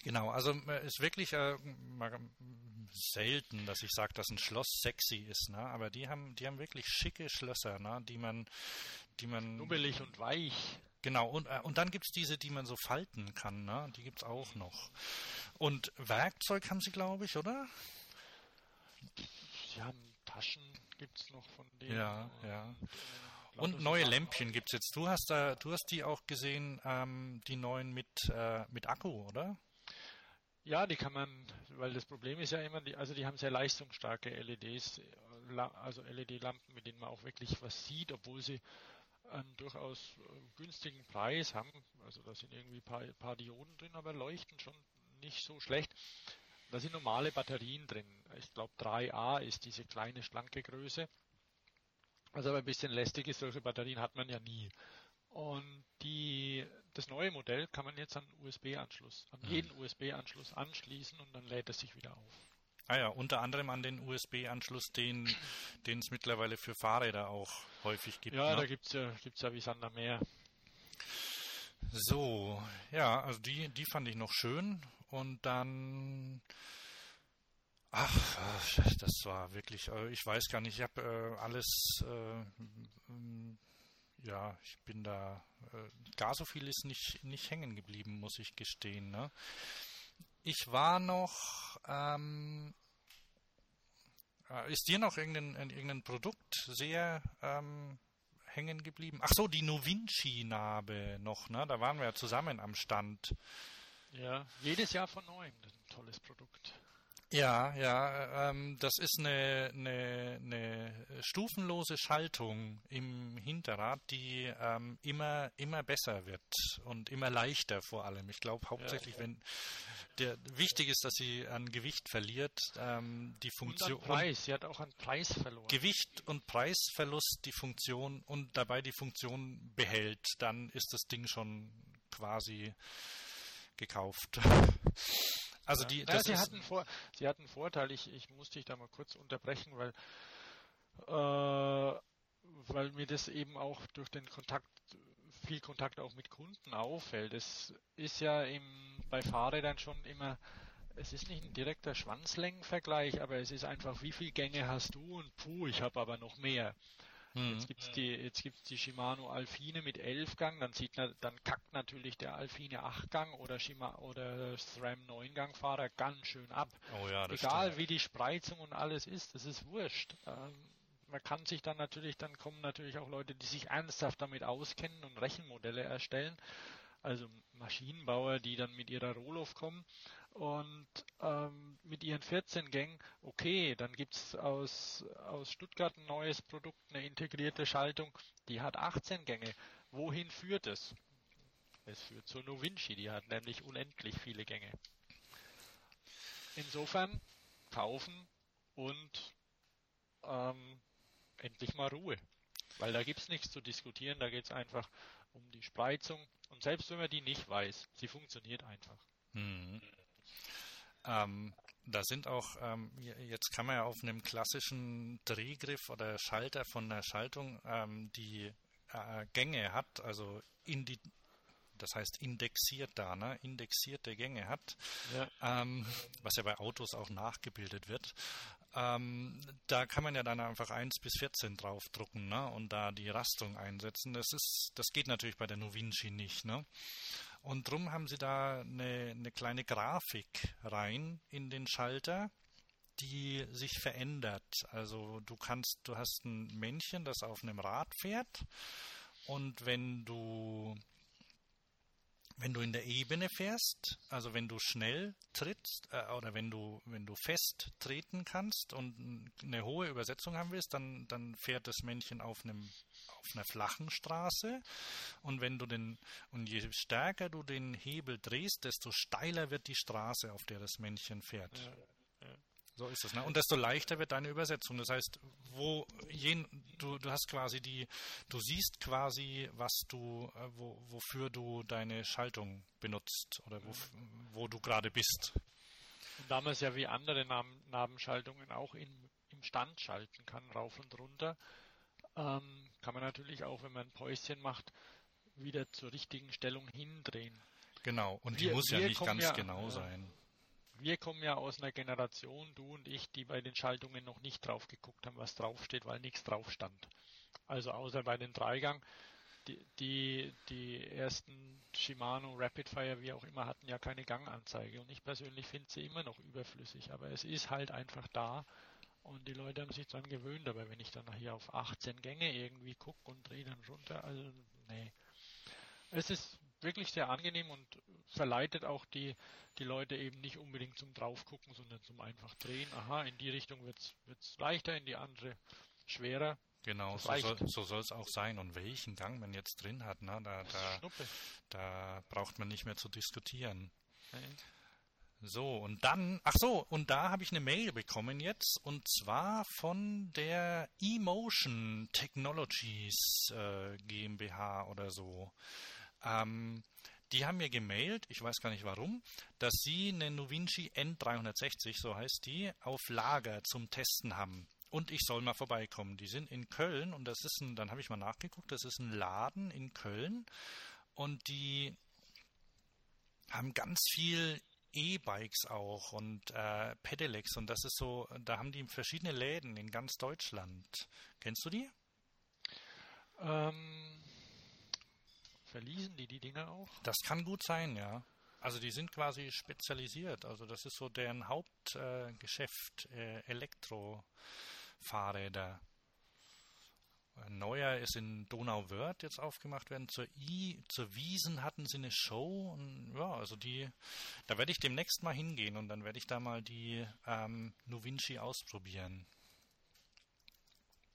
Genau, also äh, ist wirklich äh, mal, selten, dass ich sage, dass ein Schloss sexy ist, ne? Aber die haben, die haben wirklich schicke Schlösser, ne? Die man, die man. Nubbelig und weich. Genau, und, äh, und dann gibt's diese, die man so falten kann, ne? Die gibt's auch noch. Und Werkzeug haben sie, glaube ich, oder? Sie haben Taschen, gibt's noch von denen. Ja, ja. Und, äh, Und neue Lämpchen gibt's jetzt. Du hast da, du hast die auch gesehen, ähm, die neuen mit, äh, mit Akku, oder? Ja, die kann man, weil das Problem ist ja immer, die, also die haben sehr leistungsstarke LEDs, also LED-Lampen, mit denen man auch wirklich was sieht, obwohl sie einen durchaus äh, günstigen Preis haben. Also da sind irgendwie ein paar, paar Dioden drin, aber leuchten schon nicht so schlecht. Da sind normale Batterien drin. Ich glaube 3A ist diese kleine, schlanke Größe. Also aber ein bisschen lästig ist, solche Batterien hat man ja nie. Und die, das neue Modell kann man jetzt an USB-Anschluss, an jeden USB-Anschluss anschließen und dann lädt es sich wieder auf. Ah ja, unter anderem an den USB-Anschluss, den den es mittlerweile für Fahrräder auch häufig gibt. Ja, ne? da gibt's ja, gibt's ja wie Sand am Meer. So, ja, also die, die fand ich noch schön. Und dann, ach, das war wirklich, äh, ich weiß gar nicht, ich habe äh, alles, äh, ja, ich bin da, äh, gar so viel ist nicht, nicht hängen geblieben, muss ich gestehen. Ne? Ich war noch, ähm, äh, ist dir noch irgendein, ein- irgendein Produkt sehr ähm, hängen geblieben? Ach so, die Novinci-Narbe noch, ne? Da waren wir ja zusammen am Stand. Ja, jedes Jahr von neuem. Ein tolles Produkt. Ja, ja, ähm, das ist eine, eine, eine stufenlose Schaltung im Hinterrad, die ähm, immer, immer besser wird und immer leichter vor allem. Ich glaube hauptsächlich, wenn der wichtig ist, dass sie an Gewicht verliert, ähm, die Und Funktion an Preis. Sie hat auch an Preis verloren. Gewicht und Preisverlust die Funktion und dabei die Funktion behält, dann ist das Ding schon quasi gekauft. Also die, Ja, sie, hatten vor, sie hatten einen Vorteil, ich, ich musste dich da mal kurz unterbrechen, weil, äh, weil mir das eben auch durch den Kontakt, viel Kontakt auch mit Kunden auffällt. Es ist ja im, bei Fahrrädern schon immer, es ist nicht ein direkter Schwanzlängenvergleich, aber es ist einfach, wie viele Gänge hast du und puh, ich habe aber noch mehr. Mhm. Jetzt gibt's die, jetzt gibt's die Shimano Alfine mit 11 Gang, dann sieht man, dann kackt natürlich der Alfine 8 Gang oder Shima oder SRAM 9 Gang Fahrer ganz schön ab. Oh ja, Egal stimmt. wie die Spreizung und alles ist, das ist wurscht. Ähm, man kann sich dann natürlich, dann kommen natürlich auch Leute, die sich ernsthaft damit auskennen und Rechenmodelle erstellen. Also Maschinenbauer, die dann mit ihrer Roloff kommen und ähm, mit ihren 14 Gängen, okay, dann gibt es aus, aus Stuttgart ein neues Produkt, eine integrierte Schaltung, die hat 18 Gänge. Wohin führt es? Es führt zur Novinci, die hat nämlich unendlich viele Gänge. Insofern kaufen und ähm, endlich mal Ruhe. Weil da gibt es nichts zu diskutieren, da geht es einfach um die Spreizung. Und selbst wenn man die nicht weiß, sie funktioniert einfach. Mhm. Ähm, da sind auch, ähm, jetzt kann man ja auf einem klassischen Drehgriff oder Schalter von der Schaltung ähm, die äh, Gänge hat, also in die, das heißt indexiert da, ne? indexierte Gänge hat, ja. Ähm, was ja bei Autos auch nachgebildet wird. Ähm, da kann man ja dann einfach 1 bis 14 draufdrucken ne? und da die Rastung einsetzen. Das ist, das geht natürlich bei der Novinci nicht. Ne? Und drum haben sie da eine, eine kleine Grafik rein in den Schalter, die sich verändert. Also du kannst, du hast ein Männchen, das auf einem Rad fährt und wenn du wenn du in der Ebene fährst, also wenn du schnell trittst äh, oder wenn du wenn du fest treten kannst und eine hohe Übersetzung haben willst, dann dann fährt das Männchen auf einem auf einer flachen Straße und wenn du den und je stärker du den Hebel drehst, desto steiler wird die Straße, auf der das Männchen fährt. Ja. So ist es. Ne? Und desto leichter wird deine Übersetzung. Das heißt, wo jen, du, du hast quasi die, du siehst quasi, was du, äh, wo, wofür du deine Schaltung benutzt oder wo, wo du gerade bist. Und da man es ja wie andere Nabenschaltungen auch in, im Stand schalten kann, rauf und runter, ähm, kann man natürlich auch, wenn man ein Päuschen macht, wieder zur richtigen Stellung hindrehen. Genau, und die wir, muss ja nicht ganz ja, genau äh, sein wir kommen ja aus einer Generation, du und ich, die bei den Schaltungen noch nicht drauf geguckt haben, was draufsteht, weil nichts drauf stand. Also außer bei den Dreigang. Die, die, die ersten Shimano Rapidfire, wie auch immer, hatten ja keine Ganganzeige. Und ich persönlich finde sie immer noch überflüssig. Aber es ist halt einfach da. Und die Leute haben sich dran gewöhnt. Aber wenn ich dann hier auf 18 Gänge irgendwie gucke und drehe dann runter, also nee. Es ist wirklich sehr angenehm und verleitet auch die, die Leute eben nicht unbedingt zum Draufgucken, sondern zum einfach drehen. Aha, in die Richtung wird es leichter, in die andere schwerer. Genau, so soll, so soll es auch sein. Und welchen Gang man jetzt drin hat, ne, da, da, da braucht man nicht mehr zu diskutieren. Okay. So, und dann, ach so, und da habe ich eine Mail bekommen jetzt, und zwar von der Emotion Technologies äh, GmbH oder so. Ähm, die haben mir gemailt, ich weiß gar nicht warum, dass sie eine Novinci N360, so heißt die, auf Lager zum Testen haben. Und ich soll mal vorbeikommen. Die sind in Köln und das ist ein, dann habe ich mal nachgeguckt, das ist ein Laden in Köln und die haben ganz viel E-Bikes auch und äh, Pedelecs und das ist so, da haben die verschiedene Läden in ganz Deutschland. Kennst du die? Ähm, Verließen die die Dinger auch? Das kann gut sein, ja. Also die sind quasi spezialisiert. Also das ist so deren Hauptgeschäft, äh, äh, Elektrofahrräder. Ein neuer ist in Donauwörth jetzt aufgemacht werden. Zur I, zur Wiesen hatten sie eine Show und ja, also die, da werde ich demnächst mal hingehen und dann werde ich da mal die ähm, Novinci ausprobieren.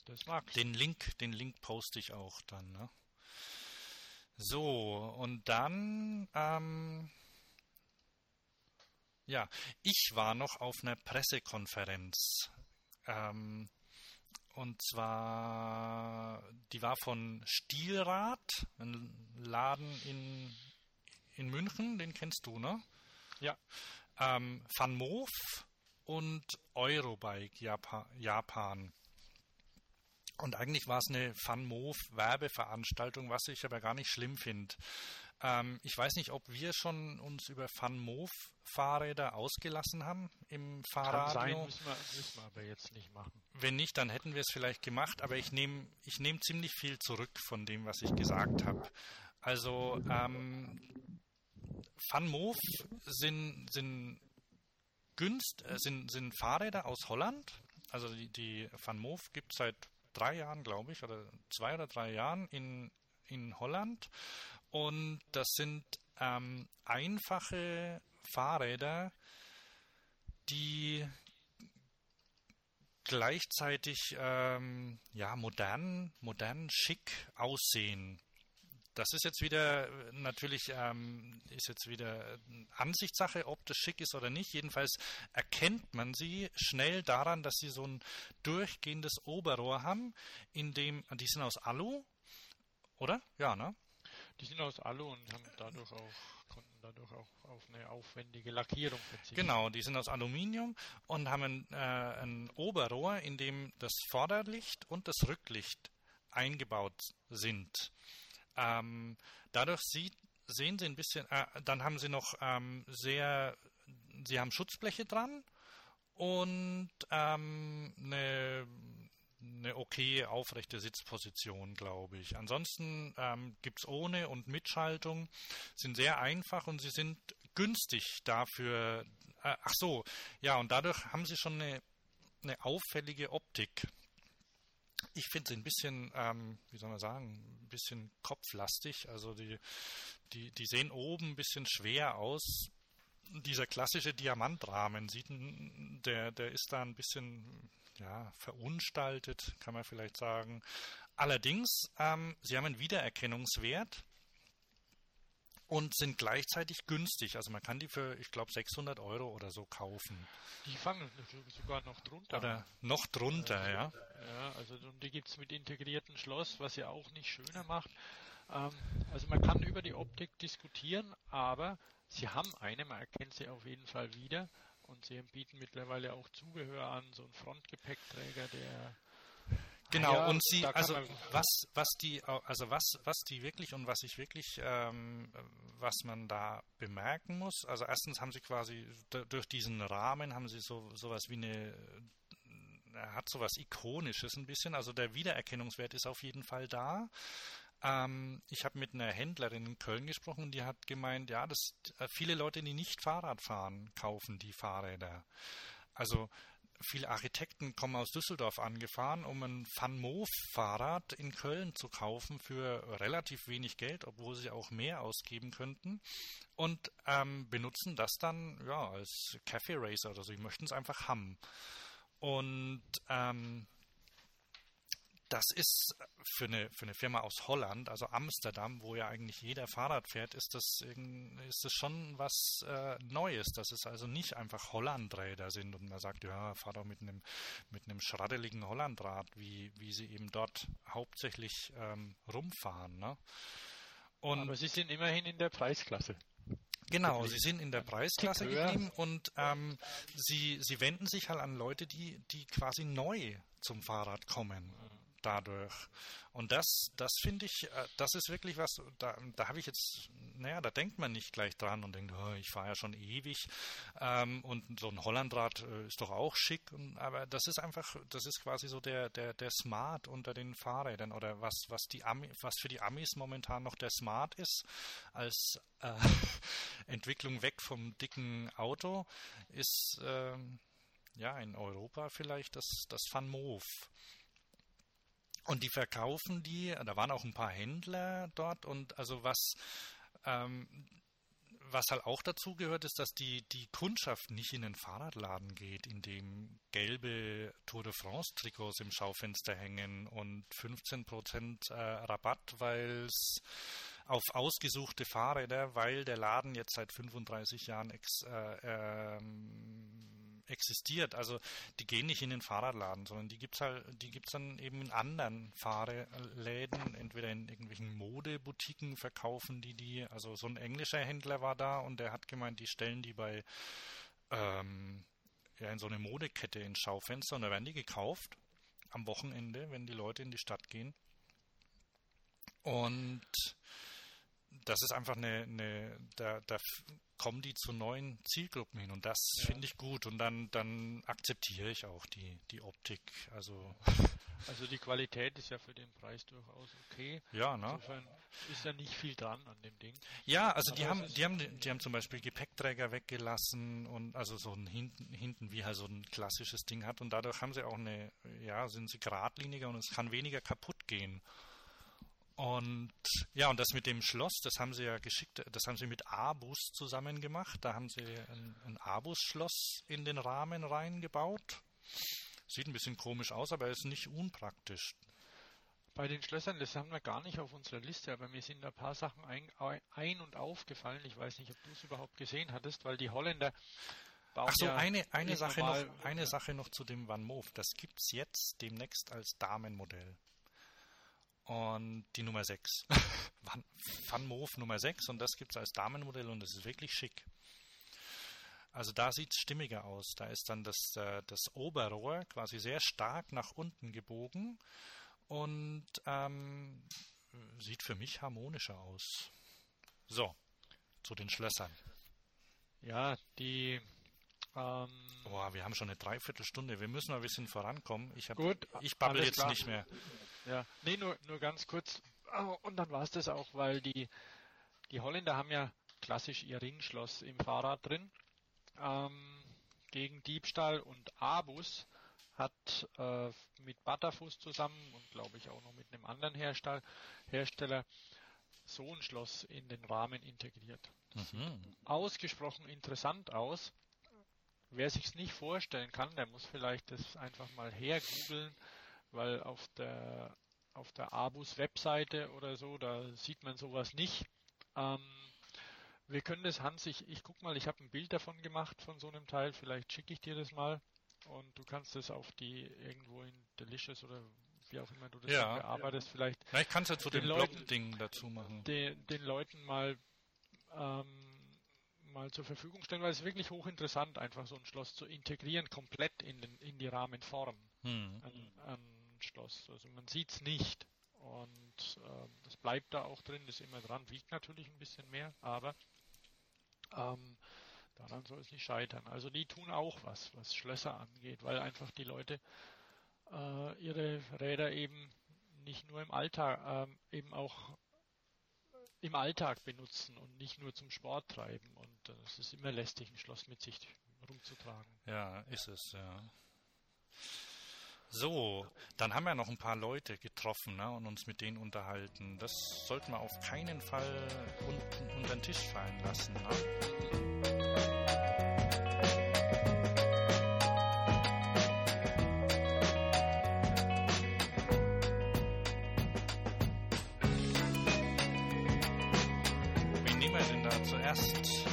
Das mag. Den Link, den Link poste ich auch dann, ne? So, und dann, ähm, ja, ich war noch auf einer Pressekonferenz. Ähm, und zwar, die war von Stielrad, ein Laden in, in München, den kennst du, ne? Ja. Ähm, Van Moof und Eurobike Japan. Japan. Und eigentlich war es eine Van-Moof-Werbeveranstaltung, was ich aber gar nicht schlimm finde. Ähm, ich weiß nicht, ob wir schon uns über Van-Moof-Fahrräder ausgelassen haben im Fahrradio. Kann sein, müssen wir, müssen wir aber jetzt nicht machen. Wenn nicht, dann hätten wir es vielleicht gemacht, aber ich nehme ich nehm ziemlich viel zurück von dem, was ich gesagt habe. Also ähm, Van Moof sind, sind, günst, äh, sind, sind Fahrräder aus Holland. Also die, die Van Moof gibt es seit drei Jahren, glaube ich, oder zwei oder drei Jahren in, in Holland. Und das sind ähm, einfache Fahrräder, die gleichzeitig ähm, ja modern, modern, schick aussehen. Das ist jetzt wieder natürlich ähm, ist jetzt wieder Ansichtssache, ob das schick ist oder nicht. Jedenfalls erkennt man sie schnell daran, dass sie so ein durchgehendes Oberrohr haben, in dem die sind aus Alu, oder? Ja, ne? Die sind aus Alu und haben dadurch auch dadurch auch auf eine aufwendige Lackierung verzichten. Genau, die sind aus Aluminium und haben ein, äh, ein Oberrohr, in dem das Vorderlicht und das Rücklicht eingebaut sind. Ähm, dadurch sieht, sehen sie ein bisschen, äh, dann haben sie noch ähm, sehr, sie haben Schutzbleche dran und ähm, eine eine okay aufrechte Sitzposition, glaube ich. Ansonsten ähm, gibt es ohne und Mitschaltung, sind sehr einfach und sie sind günstig dafür. Äh, ach so, ja, und dadurch haben sie schon eine, eine auffällige Optik. Ich finde sie ein bisschen, ähm, wie soll man sagen, ein bisschen kopflastig. Also die, die, die sehen oben ein bisschen schwer aus. Dieser klassische Diamantrahmen sieht, der, der ist da ein bisschen ja, verunstaltet, kann man vielleicht sagen. Allerdings, ähm, sie haben einen Wiedererkennungswert und sind gleichzeitig günstig. Also man kann die für, ich glaube, 600 Euro oder so kaufen. Die fangen sogar noch drunter. Oder noch drunter, ja. Ja, also die gibt es mit integriertem Schloss, was ja auch nicht schöner macht. Ähm, also man kann über die Optik diskutieren, aber sie haben eine, man erkennt sie auf jeden Fall wieder. Und sie bieten mittlerweile auch Zubehör an, so ein Frontgepäckträger, der Genau, ja, und sie, also was, was die, also was, was die wirklich und was ich wirklich, ähm, was man da bemerken muss, also erstens haben sie quasi durch diesen Rahmen haben sie so sowas wie eine, er hat sowas Ikonisches ein bisschen, also der Wiedererkennungswert ist auf jeden Fall da. Ähm, ich habe mit einer Händlerin in Köln gesprochen und die hat gemeint, ja, dass äh, viele Leute, die nicht Fahrrad fahren, kaufen die Fahrräder. Also viele Architekten kommen aus Düsseldorf angefahren, um ein Van Moof Fahrrad in Köln zu kaufen für relativ wenig Geld, obwohl sie auch mehr ausgeben könnten und ähm, benutzen das dann ja als Cafe Racer oder so. Die möchten es einfach haben. Und ähm, das ist für eine, für eine Firma aus Holland, also Amsterdam, wo ja eigentlich jeder Fahrrad fährt, ist das, ist das schon was äh, Neues, dass es also nicht einfach Hollandräder sind und man sagt, ja, fahr doch mit einem, mit einem schraddeligen Hollandrad, wie, wie sie eben dort hauptsächlich ähm, rumfahren. Ne? Und Aber sie sind immerhin in der Preisklasse. Genau, sie sind in der Preisklasse geblieben und ähm, sie, sie wenden sich halt an Leute, die, die quasi neu zum Fahrrad kommen dadurch. Und das, das finde ich, äh, das ist wirklich was, da, da habe ich jetzt, naja, da denkt man nicht gleich dran und denkt, oh, ich fahre ja schon ewig ähm, und so ein Hollandrad äh, ist doch auch schick, und, aber das ist einfach, das ist quasi so der, der, der Smart unter den Fahrrädern oder was, was die Ami, was für die Amis momentan noch der Smart ist als äh, Entwicklung weg vom dicken Auto, ist äh, ja in Europa vielleicht das, das Van Moof. Und die verkaufen die, da waren auch ein paar Händler dort und also was, ähm, was halt auch dazu gehört, ist, dass die, die Kundschaft nicht in den Fahrradladen geht, in dem gelbe Tour de France Trikots im Schaufenster hängen und 15% äh, Rabatt, weil es auf ausgesuchte Fahrräder, weil der Laden jetzt seit 35 Jahren ex, äh, ähm, existiert. Also die gehen nicht in den Fahrradladen, sondern die gibt's halt, die gibt's dann eben in anderen Fahrläden, entweder in irgendwelchen Modeboutiquen verkaufen die die. Also so ein englischer Händler war da und der hat gemeint, die stellen die bei ähm, ja, in so eine Modekette ins Schaufenster und da werden die gekauft am Wochenende, wenn die Leute in die Stadt gehen. Und das ist einfach eine, eine da, da kommen die zu neuen Zielgruppen hin und das ja. finde ich gut und dann, dann akzeptiere ich auch die, die Optik. Also also die Qualität ist ja für den Preis durchaus okay. Ja, ne? Insofern ist ja nicht viel dran an dem Ding. Ja, also die haben, die haben, die haben zum Beispiel Gepäckträger weggelassen und also so ein hinten, hinten wie halt so ein klassisches Ding hat und dadurch haben sie auch eine, ja, sind sie geradliniger und es kann weniger kaputt gehen. Und ja, und das mit dem Schloss, das haben sie ja geschickt, das haben sie mit Abus zusammen gemacht. Da haben sie ein, ein Abus-Schloss in den Rahmen reingebaut. Sieht ein bisschen komisch aus, aber ist nicht unpraktisch. Bei den Schlössern, das haben wir gar nicht auf unserer Liste, aber mir sind ein paar Sachen ein, ein und aufgefallen. Ich weiß nicht, ob du es überhaupt gesehen hattest, weil die Holländer bauen. Ach so, ja eine, eine, Sache noch, eine Sache noch zu dem Van Moof. Das gibt es jetzt demnächst als Damenmodell. Und die Nummer 6. Van, Van Moof Nummer 6 und das gibt es als Damenmodell und das ist wirklich schick. Also da sieht es stimmiger aus. Da ist dann das, äh, das Oberrohr quasi sehr stark nach unten gebogen und ähm, sieht für mich harmonischer aus. So, zu den Schlössern. Ja, die. Ähm, Boah, wir haben schon eine Dreiviertelstunde. Wir müssen mal ein bisschen vorankommen. Ich, hab, Gut, ich babbel jetzt klar. nicht mehr. Ja, nee, nur, nur ganz kurz. Oh, und dann war es das auch, weil die, die Holländer haben ja klassisch ihr Ringschloss im Fahrrad drin ähm, gegen Diebstahl und Abus hat äh, mit Butterfuß zusammen und glaube ich auch noch mit einem anderen Herstell Hersteller so ein Schloss in den Rahmen integriert. Mhm. Ausgesprochen interessant aus. Wer sich es nicht vorstellen kann, der muss vielleicht das einfach mal hergoogeln, weil auf der auf der Abus Webseite oder so, da sieht man sowas nicht. Ähm, wir können das, Hans, ich, ich guck mal, ich habe ein Bild davon gemacht von so einem Teil, vielleicht schicke ich dir das mal und du kannst das auf die irgendwo in Delicious oder wie auch immer du das ja. bearbeitest, vielleicht. Vielleicht kannst du zu den, den Leuten, Ding dazu machen. Den, den Leuten mal ähm, mal zur Verfügung stellen, weil es wirklich hochinteressant, einfach so ein Schloss zu integrieren, komplett in, den, in die Rahmenform hm. an, an Schloss. Also man sieht es nicht. Und äh, das bleibt da auch drin, ist immer dran, wiegt natürlich ein bisschen mehr, aber ähm, daran soll es nicht scheitern. Also die tun auch was, was Schlösser angeht, weil einfach die Leute äh, ihre Räder eben nicht nur im Alltag, ähm, eben auch im Alltag benutzen und nicht nur zum Sport treiben. Und äh, es ist immer lästig, ein Schloss mit sich rumzutragen. Ja, ist es, ja. So, dann haben wir noch ein paar Leute getroffen ne, und uns mit denen unterhalten. Das sollten wir auf keinen Fall unten unter den Tisch fallen lassen. Ne? Wen nehmen wir denn da zuerst?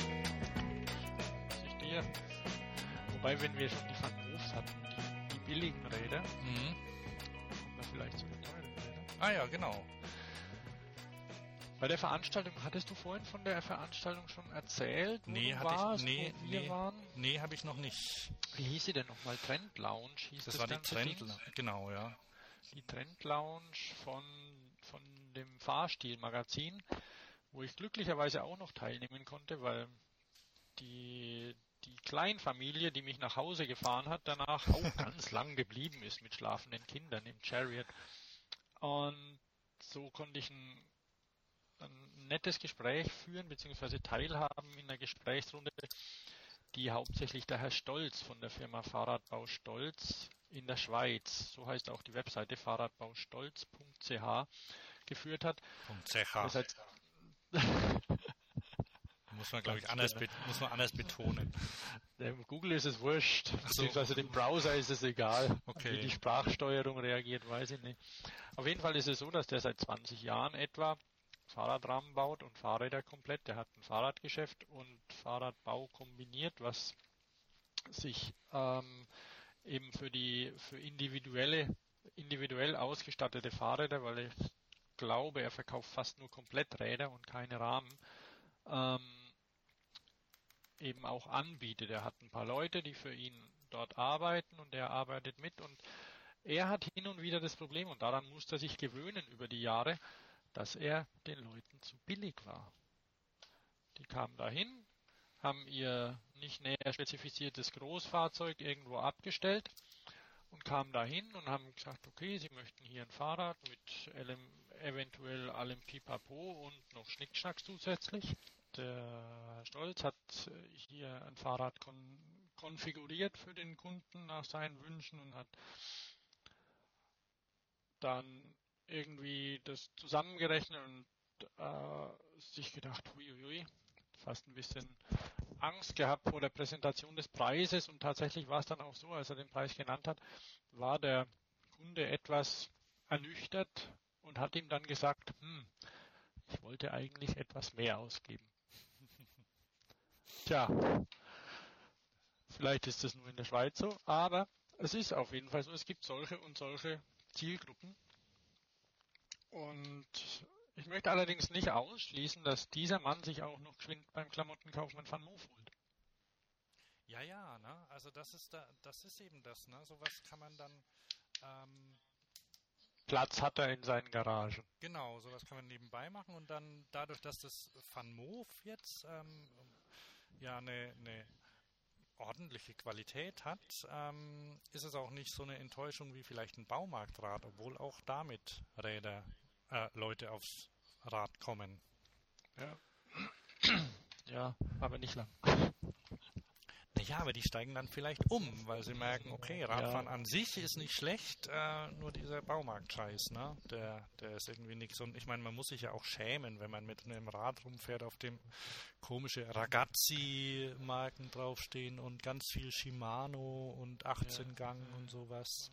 Wobei, wenn wir schon die ja, genau. Bei der Veranstaltung, hattest du vorhin von der Veranstaltung schon erzählt? nee, hatte warst, ich, nee, nee, waren? nee, habe ich noch nicht. Wie hieß sie denn nochmal? Trend Lounge hieß das? Das war die Trend, Ding? genau, ja. Die Trend Lounge von, von dem Fahrstil-Magazin, wo ich glücklicherweise auch noch teilnehmen konnte, weil die, die Kleinfamilie, die mich nach Hause gefahren hat, danach auch ganz lang geblieben ist mit schlafenden Kindern im Chariot. Und so konnte ich ein ein nettes Gespräch führen bzw. teilhaben in einer Gesprächsrunde, die hauptsächlich der Herr Stolz von der Firma Fahrradbau Stolz in der Schweiz, so heißt auch die Webseite fahrradbaustolz.ch, geführt hat. .ch. Das heißt, muss man, glaube ich, anders, muss man anders betonen. Dem Google ist es wurscht, so. beziehungsweise dem Browser ist es egal. Okay. Wie die Sprachsteuerung reagiert, weiß ich nicht. Auf jeden Fall ist es so, dass der seit 20 Jahren etwa Fahrradrahmen baut und Fahrräder komplett. Der hat ein Fahrradgeschäft und Fahrradbau kombiniert, was sich ähm, eben für die für individuelle individuell ausgestattete Fahrräder, weil ich glaube, er verkauft fast nur Kompletträder und keine Rahmen, ähm, eben auch anbietet. Er hat ein paar Leute, die für ihn dort arbeiten und er arbeitet mit und er hat hin und wieder das Problem und daran muss er sich gewöhnen über die Jahre, dass er den Leuten zu billig war. Die kamen dahin, haben ihr nicht näher spezifiziertes Großfahrzeug irgendwo abgestellt und kamen dahin und haben gesagt, okay, sie möchten hier ein Fahrrad mit eventuell allem Pipapo und noch Schnickschnack zusätzlich. Der Stolz hat hier ein Fahrrad kon konfiguriert für den Kunden nach seinen Wünschen und hat dann irgendwie das zusammengerechnet und äh, sich gedacht, huiuiui, fast ein bisschen Angst gehabt vor der Präsentation des Preises und tatsächlich war es dann auch so, als er den Preis genannt hat, war der Kunde etwas ernüchtert und hat ihm dann gesagt, hm, ich wollte eigentlich etwas mehr ausgeben. Tja, vielleicht ist das nur in der Schweiz so, aber es ist auf jeden Fall so, es gibt solche und solche Zielgruppen. Und ich möchte allerdings nicht ausschließen, dass dieser Mann sich auch noch geschwind beim Klamottenkaufmann van Moof holt. Ja, ja, ne? Also das ist da, das ist eben das, ne? Sowas kann man dann ähm, Platz hat er in seinen Garagen. Genau, sowas kann man nebenbei machen und dann dadurch, dass das Van Moof jetzt ähm, ja eine, eine ordentliche Qualität hat, ähm, ist es auch nicht so eine Enttäuschung wie vielleicht ein Baumarktrad, obwohl auch damit Räder äh, Leute aufs Rad kommen. Ja. ja, aber nicht lang. Ja, aber die steigen dann vielleicht um, weil sie merken, okay, Radfahren ja. an sich ist nicht schlecht, äh, nur dieser Baumarktscheiß, ne? Der, der ist irgendwie nichts. Und ich meine, man muss sich ja auch schämen, wenn man mit einem Rad rumfährt, auf dem komische Ragazzi-Marken draufstehen und ganz viel Shimano und 18-Gang ja. und sowas.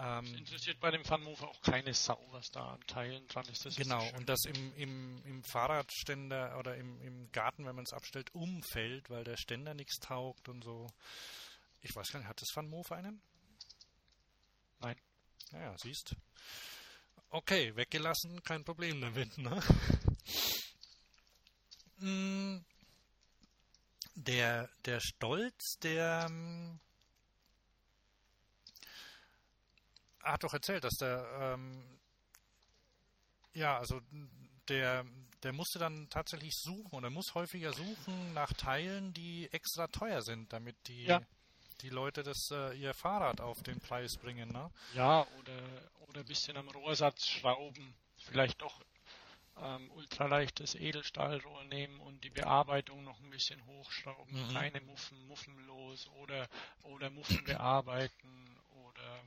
Ähm, das interessiert bei dem Funmove auch keine Sau, was da an Teilen dran ist. Das genau, ist so und das im, im, im Fahrradständer oder im, im Garten, wenn man es abstellt, umfällt, weil der Ständer nichts taugt und so. Ich weiß gar nicht, hat das Funmove einen? Nein. Naja, siehst. Okay, weggelassen, kein Problem damit, ne? Mm, der, der Stolz, der ähm, hat doch erzählt, dass der, ähm, ja, also der, der musste dann tatsächlich suchen oder muss häufiger suchen nach Teilen, die extra teuer sind, damit die, ja. die Leute das, äh, ihr Fahrrad auf den Preis bringen, ne? Ja, oder, oder ein bisschen am Rohrsatz schrauben. Vielleicht doch ähm, ultraleichtes Edelstahlrohr nehmen und die Bearbeitung noch ein bisschen hochschrauben. Mhm. Keine Muffen, muffenlos oder, oder Muffen bearbeiten oder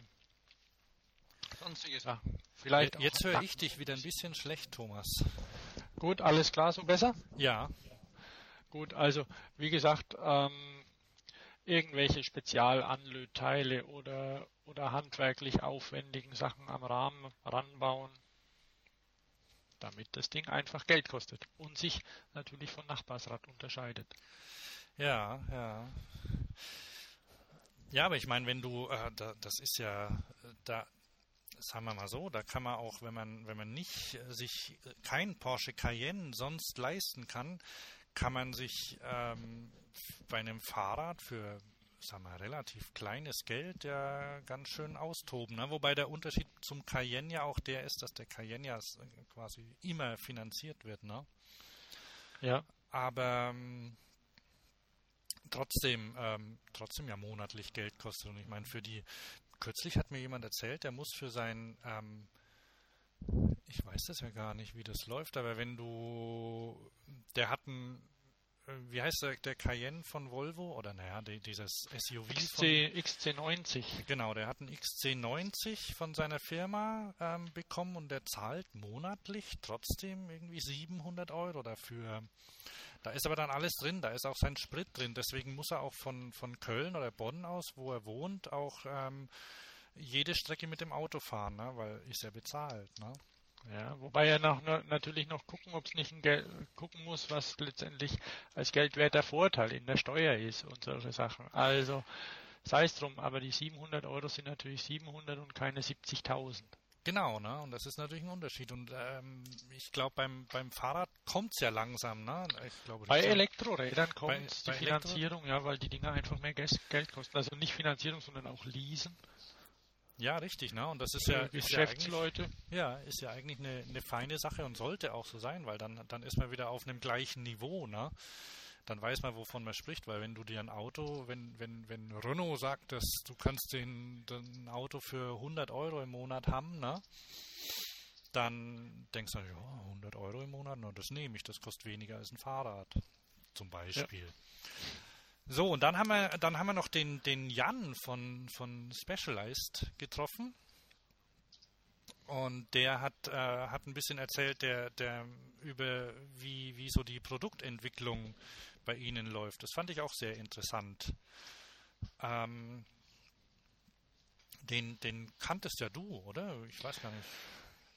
sonstige Sachen. Vielleicht Jetzt höre ich dich wieder ein bisschen schlecht, Thomas. Gut, alles klar, so besser? Ja. Gut, also wie gesagt, ähm, irgendwelche Spezialanlötteile oder, oder handwerklich aufwendigen Sachen am Rahmen ranbauen, damit das Ding einfach Geld kostet und sich natürlich von Nachbarsrad unterscheidet. Ja, ja. Ja, aber ich meine, wenn du, äh, da, das ist ja, da, sagen wir mal so, da kann man auch, wenn man, wenn man nicht äh, sich äh, kein Porsche Cayenne sonst leisten kann, kann man sich ähm, bei einem Fahrrad für sagen wir, relativ kleines Geld ja ganz schön austoben. Ne? Wobei der Unterschied zum Cayenne ja auch der ist, dass der Cayenne ja quasi immer finanziert wird. Ne? Ja. Aber ähm, trotzdem, ähm, trotzdem ja monatlich Geld kostet. Und ich meine, für die, kürzlich hat mir jemand erzählt, der muss für sein, ähm, ich weiß das ja gar nicht, wie das läuft, aber wenn du, der hat ein, äh, wie heißt der, der Cayenne von Volvo oder naja, die, dieses SUV XC, von, XC90. Genau, der hat einen XC90 von seiner Firma ähm, bekommen und der zahlt monatlich trotzdem irgendwie 700 Euro dafür. Da ist aber dann alles drin, da ist auch sein Sprit drin. Deswegen muss er auch von, von Köln oder Bonn aus, wo er wohnt, auch ähm, jede Strecke mit dem Auto fahren, ne? weil ist ja bezahlt. Ne? Ja, wobei er noch, natürlich noch gucken, ob es nicht ein Geld gucken muss, was letztendlich als geldwerter Vorteil in der Steuer ist und solche Sachen. Also sei es drum, aber die 700 Euro sind natürlich 700 und keine 70.000. Genau, ne? Und das ist natürlich ein Unterschied. Und ähm, ich glaube, beim, beim Fahrrad kommt es ja langsam, ne? Ich glaube, bei Elektrorädern kommt die Finanzierung, Elektro ja, weil die Dinger einfach mehr Geld kosten. Also nicht Finanzierung, sondern auch Leasen. Ja, richtig, ne? Und das ist ja, ist ja eigentlich, Geschäftsleute. ja, ist ja eigentlich eine, eine feine Sache und sollte auch so sein, weil dann, dann ist man wieder auf einem gleichen Niveau, ne? Dann weiß man, wovon man spricht, weil wenn du dir ein Auto, wenn, wenn, wenn Renault sagt, dass du kannst den, den Auto für 100 Euro im Monat haben, ne? Dann denkst du, ja, 100 Euro im Monat, na, das nehme ich, das kostet weniger als ein Fahrrad, zum Beispiel. So, und dann haben wir, dann haben wir noch den, den Jan von, von Specialized getroffen. Und der hat, äh, hat ein bisschen erzählt, der, der über wie, wie so die Produktentwicklung bei Ihnen läuft. Das fand ich auch sehr interessant. Ähm, den, den kanntest ja du, oder? Ich weiß gar nicht.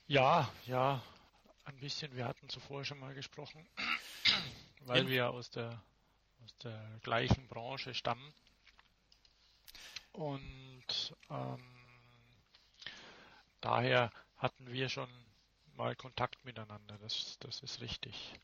Ja, ja, ein bisschen. Wir hatten zuvor schon mal gesprochen, weil In- wir aus der, aus der gleichen Branche stammen. Und ähm, daher hatten wir schon mal Kontakt miteinander. Das, das ist richtig.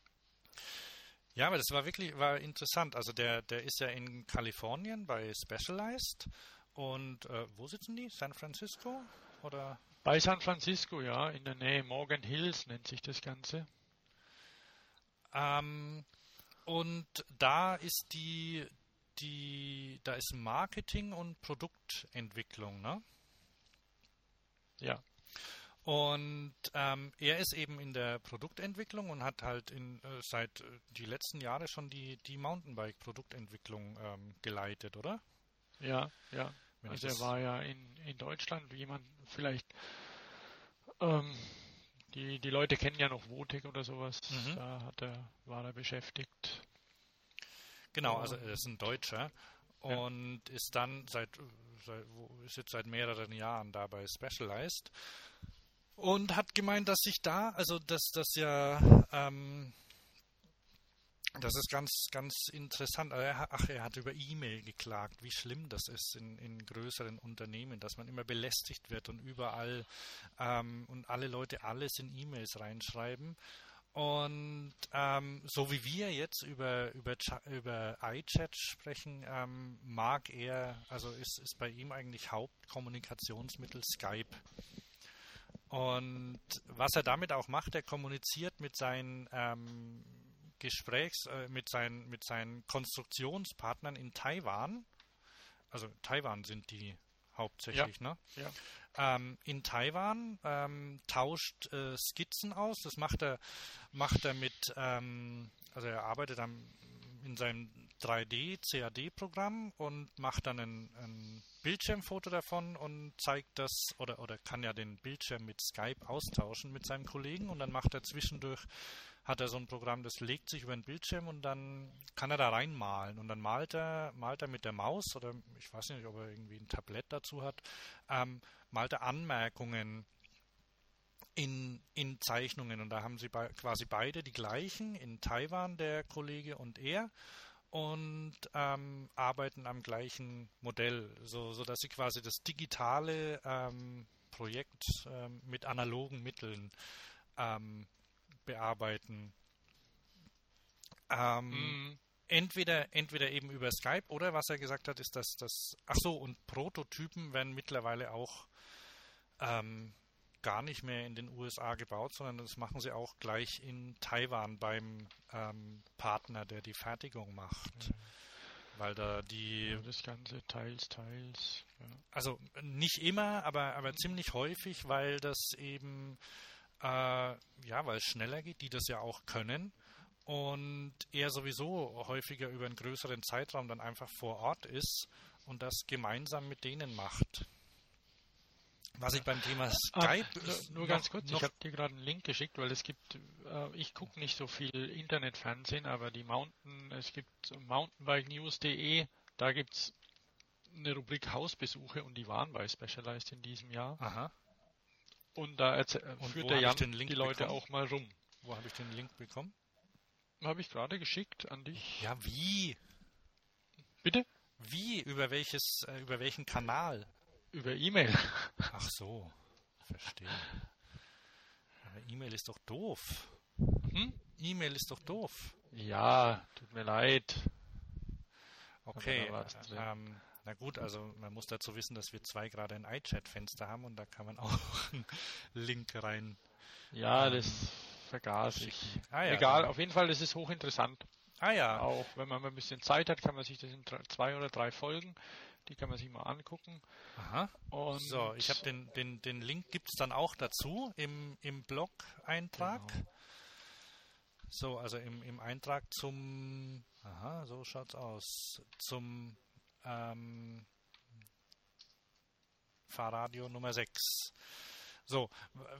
Ja, aber das war wirklich war interessant. Also der, der ist ja in Kalifornien bei Specialized. Und äh, wo sitzen die? San Francisco? Oder? Bei San Francisco, ja, in der Nähe Morgan Hills nennt sich das Ganze. Ähm, und da ist die, die, da ist Marketing und Produktentwicklung, ne? Ja, Und ähm, er ist eben in der Produktentwicklung und hat halt in, äh, seit äh, die letzten Jahre schon die, die Mountainbike-Produktentwicklung ähm, geleitet, oder? ja, ja. Wenn Also er war ja in, in Deutschland, wie man vielleicht ähm, die, die Leute kennen ja noch Votek oder sowas. Mhm. Da hat er, war er beschäftigt. Genau, also er ist ein Deutscher Ja. und ist dann seit, seit wo- ist jetzt seit mehreren Jahren da bei Specialized und hat gemeint, dass sich da, also dass das ja, ähm, das ist ganz, ganz interessant. Ach, er hat über E-Mail geklagt, wie schlimm das ist in, in größeren Unternehmen, dass man immer belästigt wird und überall ähm, und alle Leute alles in E-Mails reinschreiben. Und ähm, so wie wir jetzt über, über, über iChat sprechen, ähm, mag er, also ist, ist bei ihm eigentlich Hauptkommunikationsmittel Skype. Und was er damit auch macht, er kommuniziert mit seinen ähm, Gesprächs, äh, mit, seinen, mit seinen Konstruktionspartnern in Taiwan. Also Taiwan sind die hauptsächlich, ne? Ja. ähm, in Taiwan, ähm, tauscht äh, Skizzen aus. Das macht er, macht er mit, ähm, also er arbeitet dann in seinem 3D-CAD-Programm und macht dann ein, ein Bildschirmfoto davon und zeigt das oder, oder kann ja den Bildschirm mit Skype austauschen mit seinem Kollegen und dann macht er zwischendurch hat er so ein Programm, das legt sich über den Bildschirm und dann kann er da reinmalen und dann malt er, malt er mit der Maus oder ich weiß nicht, ob er irgendwie ein Tablett dazu hat, ähm, malt er Anmerkungen in, in Zeichnungen und da haben sie bei, quasi beide die gleichen in Taiwan, der Kollege und er und ähm, arbeiten am gleichen Modell, so, so dass sie quasi das digitale ähm, Projekt ähm, mit analogen Mitteln ähm, bearbeiten. Ähm, Mhm. entweder, entweder eben über Skype oder was er gesagt hat, ist, dass das. Ach so, und Prototypen werden mittlerweile auch ähm, gar nicht mehr in den USA gebaut, sondern das machen sie auch gleich in Taiwan beim ähm, Partner, der die Fertigung macht. Weil da die, Ja, das Ganze teils, teils. Ja. also nicht immer, aber, aber ziemlich häufig, weil das eben, äh, ja, weil es schneller geht, die das ja auch können. Und er sowieso häufiger über einen größeren Zeitraum dann einfach vor Ort ist und das gemeinsam mit denen macht. Was ich beim Thema Ah, Skype nur, ist nur noch- ganz kurz, noch, ich habe dir gerade einen Link geschickt, weil es gibt, äh, ich gucke nicht so viel Internetfernsehen, aber die Mountain, es gibt mountainbikenews.de, da gibt es eine Rubrik Hausbesuche und die waren bei Specialized in diesem Jahr. Aha, Und da äh, Und führt der Jan den Link die Leute bekommen? auch mal rum. wo habe ich den Link bekommen? Habe ich gerade geschickt an dich. Ja, wie? Bitte? Wie? Über welches, äh, über welchen Kanal? Über E-Mail. Ach so, verstehe. Aber E-Mail ist doch doof. Hm? E-Mail ist doch doof. Ja, tut mir leid. Okay, ähm, na gut, also man muss dazu wissen, dass wir zwei gerade ein iChat-Fenster haben und da kann man auch einen Link rein. Ja, ähm, das vergaß ich. Ah, ja, Egal, auf jeden Fall, das ist hochinteressant. Ah ja. Auch wenn man mal ein bisschen Zeit hat, kann man sich das in zwei oder drei Folgen, die kann man sich mal angucken. Aha. Und so, ich habe den, den, den Link gibt es dann auch dazu im, im Blog-Eintrag. Genau. So, also im, im Eintrag zum, aha, so schaut's aus, zum ähm, Fahrradio Nummer 6. So,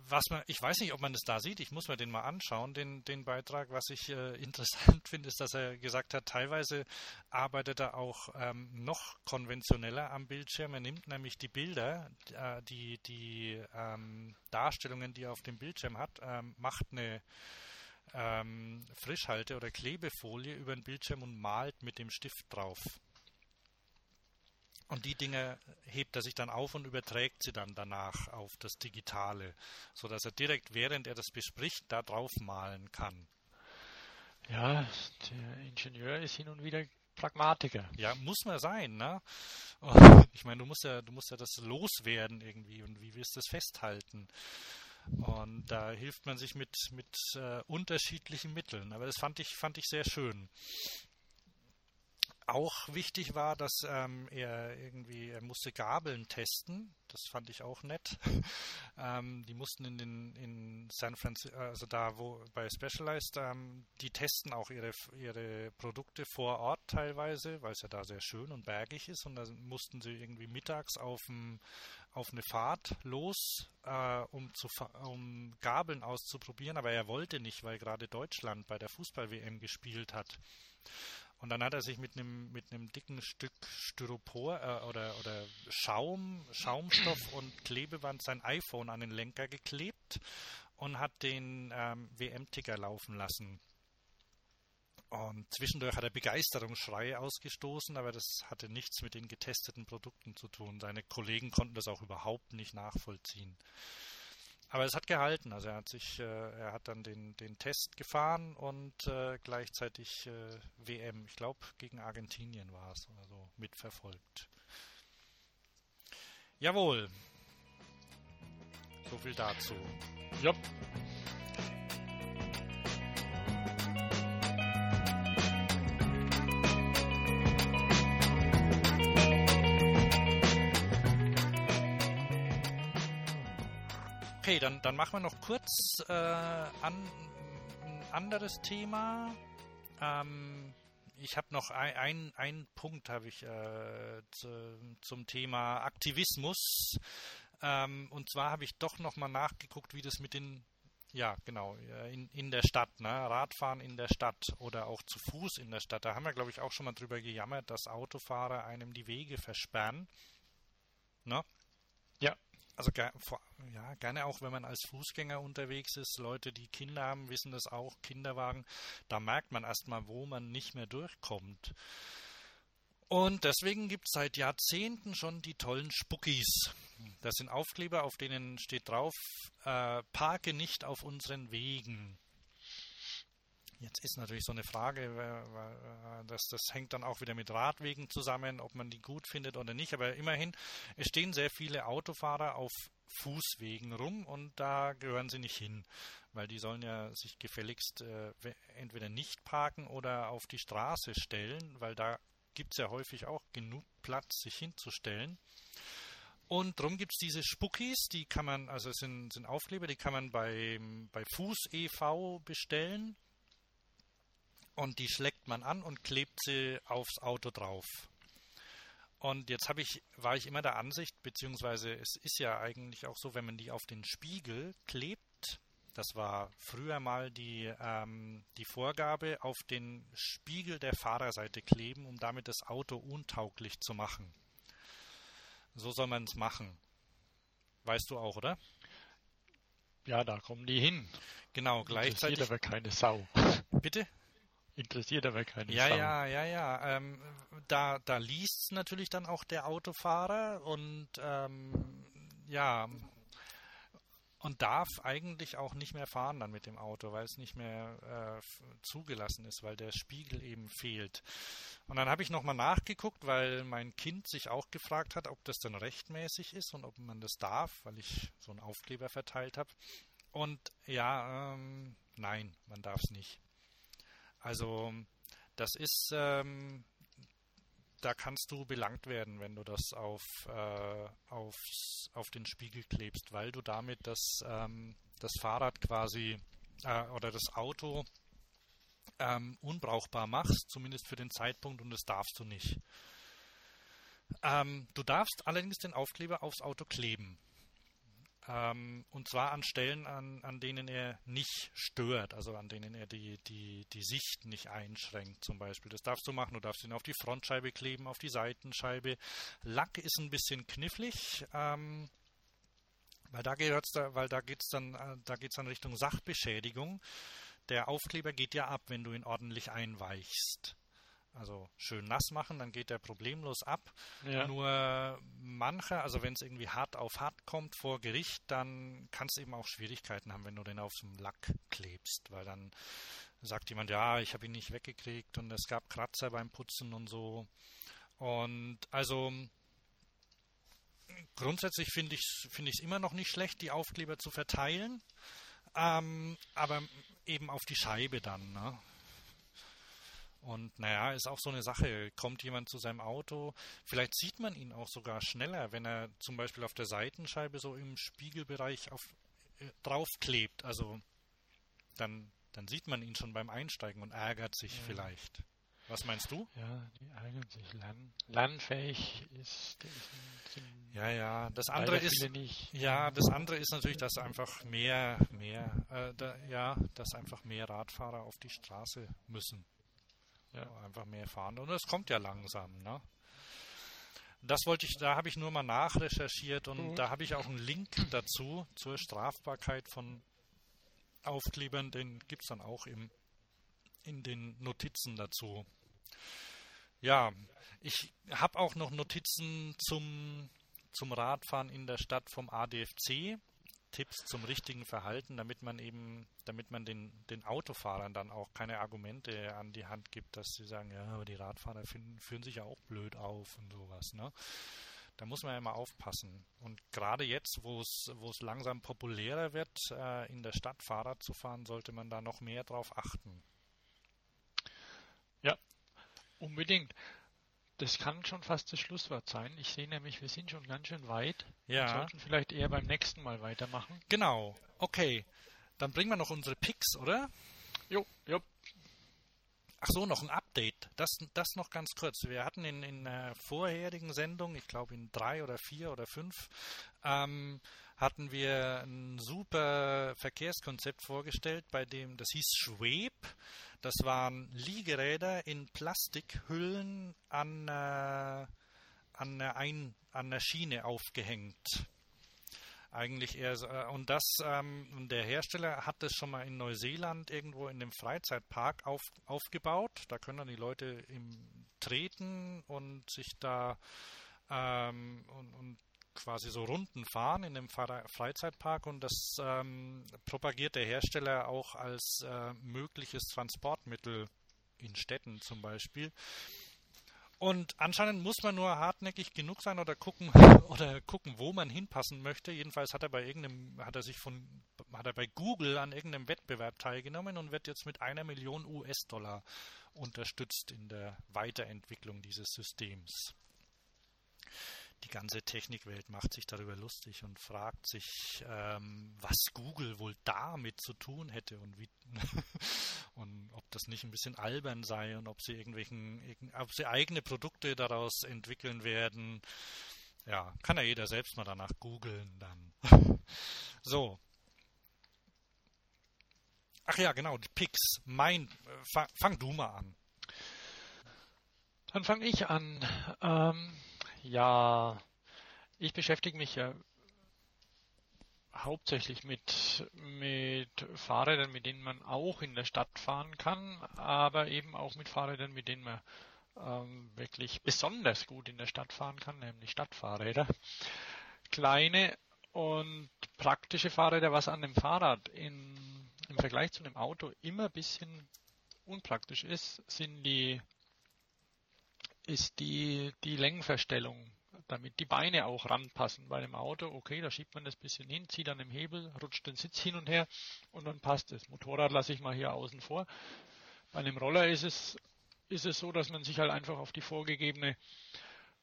was man, ich weiß nicht, ob man das da sieht, ich muss mir den mal anschauen, den, den Beitrag. Was ich äh, interessant finde, ist, dass er gesagt hat, teilweise arbeitet er auch ähm, noch konventioneller am Bildschirm. Er nimmt nämlich die Bilder, äh, die, die ähm, Darstellungen, die er auf dem Bildschirm hat, ähm, macht eine ähm, Frischhalte- oder Klebefolie über den Bildschirm und malt mit dem Stift drauf. Und die Dinge hebt er sich dann auf und überträgt sie dann danach auf das Digitale, sodass er direkt, während er das bespricht, da drauf malen kann. Ja, der Ingenieur ist hin und wieder Pragmatiker. Ja, muss man sein, ne? Ich meine, du musst ja, du musst ja das loswerden irgendwie und wie wirst du das festhalten? Und da hilft man sich mit, mit äh, unterschiedlichen Mitteln. Aber das fand ich, fand ich sehr schön auch wichtig war, dass ähm, er irgendwie, er musste Gabeln testen. Das fand ich auch nett. ähm, die mussten in den in San Francisco, also da wo bei Specialized, ähm, die testen auch ihre ihre Produkte vor Ort teilweise, weil es ja da sehr schön und bergig ist. Und da mussten sie irgendwie mittags auf auf eine Fahrt los, äh, um, zu, um Gabeln auszuprobieren, aber er wollte nicht, weil gerade Deutschland bei der Fußball-WM gespielt hat. Und dann hat er sich mit einem mit einem dicken Stück Styropor äh, oder oder Schaum, Schaumstoff und Klebeband sein iPhone an den Lenker geklebt und hat den ähm, WM-Ticker laufen lassen. Und zwischendurch hat er Begeisterungsschreie ausgestoßen, aber das hatte nichts mit den getesteten Produkten zu tun. Seine Kollegen konnten das auch überhaupt nicht nachvollziehen. Aber es hat gehalten. Also er hat sich, äh, er hat dann den, den Test gefahren und äh, gleichzeitig äh, WM. Ich glaube gegen Argentinien war es, also mitverfolgt. Jawohl. So viel dazu. Ja. Okay, dann, dann machen wir noch kurz äh, an, ein anderes Thema. Ähm, ich habe noch ein, ein, Punkt habe ich äh, zu, zum Thema Aktivismus. Ähm, und zwar habe ich doch noch mal nachgeguckt, wie das mit den ja, genau, in, in der Stadt, ne? Radfahren in der Stadt oder auch zu Fuß in der Stadt. Da haben wir, glaube ich, auch schon mal drüber gejammert, dass Autofahrer einem die Wege versperren. Ne? Also ja, gerne auch, wenn man als Fußgänger unterwegs ist. Leute, die Kinder haben, wissen das auch. Kinderwagen, da merkt man erstmal, wo man nicht mehr durchkommt. Und deswegen gibt es seit Jahrzehnten schon die tollen Spuckis. Das sind Aufkleber, auf denen steht drauf, äh, parke nicht auf unseren Wegen. Jetzt ist natürlich so eine Frage, das, das hängt dann auch wieder mit Radwegen zusammen, ob man die gut findet oder nicht. Aber immerhin, es stehen sehr viele Autofahrer auf Fußwegen rum und da gehören sie nicht hin, weil die sollen ja sich gefälligst äh, entweder nicht parken oder auf die Straße stellen, weil da gibt es ja häufig auch genug Platz, sich hinzustellen. Und darum gibt es diese Spuckis, die kann man, also sind, sind Aufkleber, die kann man bei, bei Fuß e.V. bestellen und die schlägt man an und klebt sie aufs Auto drauf. Und jetzt habe ich, war ich immer der Ansicht, beziehungsweise es ist ja eigentlich auch so, wenn man die auf den Spiegel klebt, das war früher mal die, ähm, die Vorgabe, auf den Spiegel der Fahrerseite kleben, um damit das Auto untauglich zu machen. So soll man es machen. Weißt du auch, oder? Ja, da kommen die hin. Genau, gleichzeitig. Interessiert aber keine Sau. Bitte? Interessiert aber keine ja, Sau. Ja, ja, ja, ähm, da, da liest natürlich dann auch der Autofahrer und ähm, ja, und darf eigentlich auch nicht mehr fahren dann mit dem Auto, weil es nicht mehr äh, zugelassen ist, weil der Spiegel eben fehlt. Und dann habe ich nochmal nachgeguckt, weil mein Kind sich auch gefragt hat, ob das dann rechtmäßig ist und ob man das darf, weil ich so einen Aufkleber verteilt habe. Und ja, ähm, nein, man darf es nicht. Also das ist, ähm, da kannst du belangt werden, wenn du das auf, äh, aufs, auf den Spiegel klebst, weil du damit das, ähm, das Fahrrad quasi äh, oder das Auto ähm, unbrauchbar machst, zumindest für den Zeitpunkt, und das darfst du nicht. Ähm, du darfst allerdings den Aufkleber aufs Auto kleben. Ähm, und zwar an Stellen, an, an denen er nicht stört, also an denen er die, die, die Sicht nicht einschränkt, zum Beispiel. Das darfst du machen. Du darfst ihn auf die Frontscheibe kleben, auf die Seitenscheibe. Lack ist ein bisschen knifflig. Ähm, weil da geht's da, weil da geht's dann, äh, da geht's dann Richtung Sachbeschädigung. Der Aufkleber geht ja ab, wenn du ihn ordentlich einweichst. Also schön nass machen, dann geht der problemlos ab. Ja. Nur manche, also wenn es irgendwie hart auf hart kommt vor Gericht, dann kannst du eben auch Schwierigkeiten haben, wenn du den auf dem Lack klebst, weil dann sagt jemand, ja, ich habe ihn nicht weggekriegt und es gab Kratzer beim Putzen und so. Und also grundsätzlich finde ich es find immer noch nicht schlecht, die Aufkleber zu verteilen, ähm, aber eben auf die Scheibe dann. Ne? Und naja, ist auch so eine Sache. Kommt jemand zu seinem Auto, vielleicht sieht man ihn auch sogar schneller, wenn er zum Beispiel auf der Seitenscheibe so im Spiegelbereich auf, äh, draufklebt. Also dann, dann sieht man ihn schon beim Einsteigen und ärgert sich ja. vielleicht. Was meinst du? Ja, die ärgern sich. Lern, lernfähig ist. Sind ja, ja. Das andere ist. Ja, das andere ist natürlich, dass einfach mehr, mehr, äh, da, ja, dass einfach mehr Radfahrer auf die Straße müssen. Ja, einfach mehr fahren. Und es kommt ja langsam, ne? Das wollte ich, da habe ich nur mal nachrecherchiert und mhm. da habe ich auch einen Link dazu zur Strafbarkeit von Aufklebern, den gibt es dann auch im, in den Notizen dazu. Ja, ich habe auch noch Notizen zum, zum Radfahren in der Stadt vom ADFC. Tipps zum richtigen Verhalten, damit man eben, damit man den, den Autofahrern dann auch keine Argumente an die Hand gibt, dass sie sagen, ja, aber die Radfahrer finden, führen sich ja auch blöd auf und sowas, ne? Da muss man ja immer aufpassen. Und gerade jetzt, wo es, langsam populärer wird, äh, in der Stadt Fahrrad zu fahren, sollte man da noch mehr drauf achten. Ja, unbedingt. Das kann schon fast das Schlusswort sein. Ich sehe nämlich, wir sind schon ganz schön weit. Ja. Wir sollten vielleicht eher beim nächsten Mal weitermachen. Genau. Okay. Dann bringen wir noch unsere Picks, oder? Jo, jo. Ach so, noch ein Update. Das, das noch ganz kurz. Wir hatten in, in der vorherigen Sendung, ich glaube in drei oder vier oder fünf, ähm, hatten wir ein super Verkehrskonzept vorgestellt, bei dem das hieß Schweb. Das waren Liegeräder in Plastikhüllen an, äh, an, einer Ein an der Schiene aufgehängt. Eigentlich eher so, äh, und das, ähm, der Hersteller hat das schon mal in Neuseeland irgendwo in dem Freizeitpark auf, aufgebaut. Da können dann die Leute im treten und sich da ähm, und, und quasi so Runden fahren in dem Freizeitpark und das ähm, propagiert der Hersteller auch als äh, mögliches Transportmittel in Städten zum Beispiel. Und anscheinend muss man nur hartnäckig genug sein oder gucken oder gucken, wo man hinpassen möchte. Jedenfalls hat er bei irgendeinem, hat er sich von, hat er bei Google an irgendeinem Wettbewerb teilgenommen und wird jetzt mit einer Million US-Dollar unterstützt in der Weiterentwicklung dieses Systems die ganze Technikwelt macht sich darüber lustig und fragt sich, ähm, was Google wohl damit zu tun hätte und wie und ob das nicht ein bisschen albern sei und ob sie irgendwelchen, ob sie eigene Produkte daraus entwickeln werden. Ja, kann ja jeder selbst mal danach googeln dann. so. Ach ja, genau, die Picks. Mein, äh, fang, fang du mal an. Dann fange ich an. Ähm ja, ich beschäftige mich ja hauptsächlich mit, mit Fahrrädern, mit denen man auch in der Stadt fahren kann, aber eben auch mit Fahrrädern, mit denen man ähm, wirklich besonders gut in der Stadt fahren kann, nämlich Stadtfahrräder. Kleine Und praktische Fahrräder, was an dem Fahrrad in, im Vergleich zu einem Auto immer ein bisschen unpraktisch ist, sind die, ist die, die Längenverstellung, damit die Beine auch ranpassen. Bei dem Auto, okay, da schiebt man das bisschen hin, zieht dann im Hebel, rutscht den Sitz hin und her und dann passt es. Motorrad lasse ich mal hier außen vor. Bei einem Roller ist es, ist es so, dass man sich halt einfach auf die vorgegebene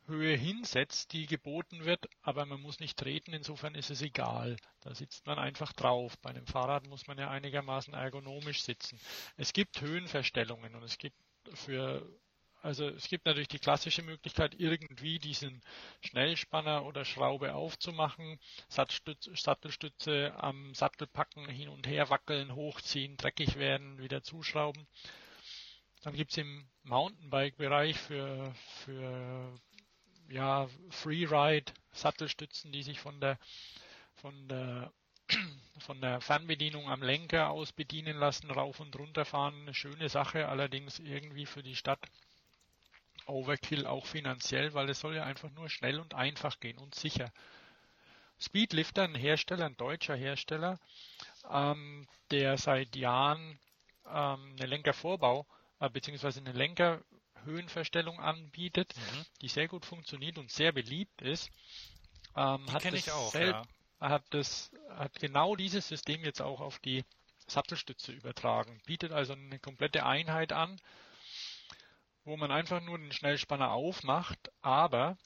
Höhe hinsetzt, die geboten wird, aber man muss nicht treten, insofern ist es egal. Da sitzt man einfach drauf. Bei einem Fahrrad muss man ja einigermaßen ergonomisch sitzen. Es gibt Höhenverstellungen und es gibt für also es gibt natürlich die klassische Möglichkeit, irgendwie diesen Schnellspanner oder Schraube aufzumachen, Sattelstütze am Sattel packen, hin und her wackeln, hochziehen, dreckig werden, wieder zuschrauben. Dann gibt es im Mountainbike-Bereich für, für ja, Freeride Sattelstützen, die sich von der von der von der Fernbedienung am Lenker aus bedienen lassen, rauf und runter fahren. Eine schöne Sache, allerdings irgendwie für die Stadt Overkill auch finanziell, weil es soll ja einfach nur schnell und einfach gehen und sicher. Speedlifter, ein Hersteller, ein deutscher Hersteller, ähm, der seit Jahren ähm, eine Lenkervorbau äh, bzw. eine Lenker Höhenverstellung anbietet, mhm. die sehr gut funktioniert und sehr beliebt ist. Ähm, kenne ich auch. Ja. Hat, das, hat genau dieses System jetzt auch auf die Sattelstütze übertragen. Bietet also eine komplette Einheit an, wo man einfach nur den Schnellspanner aufmacht, aber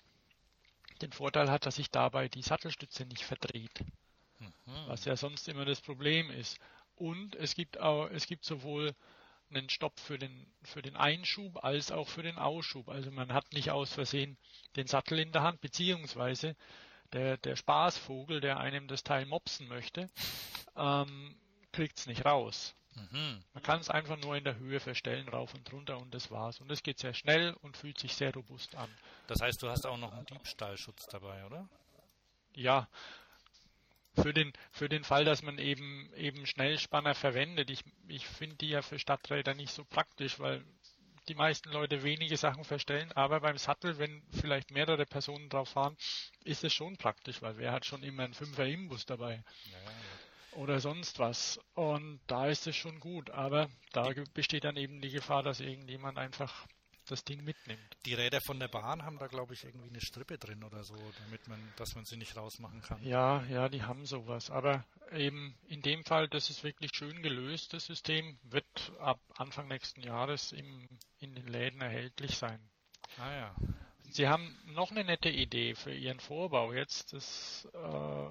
den Vorteil hat, dass sich dabei die Sattelstütze nicht verdreht. Mhm. Was ja sonst immer das Problem ist. Und es gibt auch, es gibt sowohl einen Stopp für den, für den Einschub als auch für den Ausschub. Also man hat nicht aus Versehen den Sattel in der Hand, beziehungsweise der, der Spaßvogel, der einem das Teil mopsen möchte, ähm, kriegt es nicht raus. Mhm. Man kann es einfach nur in der Höhe verstellen, rauf und runter und das war's. Und es geht sehr schnell und fühlt sich sehr robust an. Das heißt, du hast auch noch einen Diebstahlschutz dabei, oder? Ja, für den, für den Fall, dass man eben, eben Schnellspanner verwendet. Ich, ich finde die ja für Stadträder nicht so praktisch, weil die meisten Leute wenige Sachen verstellen, aber beim Sattel, wenn vielleicht mehrere Personen drauf fahren, ist es schon praktisch, weil wer hat schon immer einen Fünfer Imbus dabei? Ja, ja. Oder sonst was. Und da ist es schon gut, aber da besteht dann eben die Gefahr, dass irgendjemand einfach das Ding mitnimmt. Die Räder von der Bahn haben da, glaube ich, irgendwie eine Strippe drin oder so, damit man, dass man sie nicht rausmachen kann. Ja, ja, die haben sowas. Aber eben in dem Fall, das ist wirklich schön gelöst, das System, wird ab Anfang nächsten Jahres im, in den Läden erhältlich sein. Ah ja. Sie haben noch eine nette Idee für Ihren Vorbau jetzt, das, äh,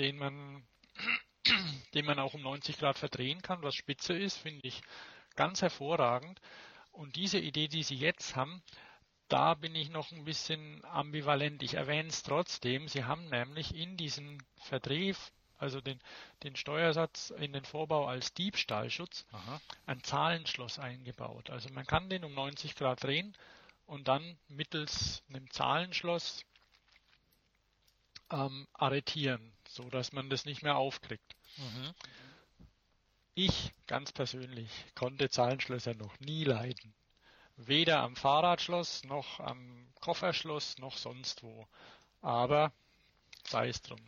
den man den man auch um 90 Grad verdrehen kann, was spitze ist, finde ich ganz hervorragend. Und diese Idee, die Sie jetzt haben, da bin ich noch ein bisschen ambivalent. Ich erwähne es trotzdem. Sie haben nämlich in diesen Verdreh, also den, den Steuersatz in den Vorbau als Diebstahlschutz, Aha. ein Zahlenschloss eingebaut. Also man kann den um 90 Grad drehen und dann mittels einem Zahlenschloss ähm, arretieren, so dass man das nicht mehr aufkriegt. Mhm. Ich ganz persönlich konnte Zahlenschlösser noch nie leiden. Weder am Fahrradschloss noch am Kofferschloss noch sonst wo. Aber sei es drum.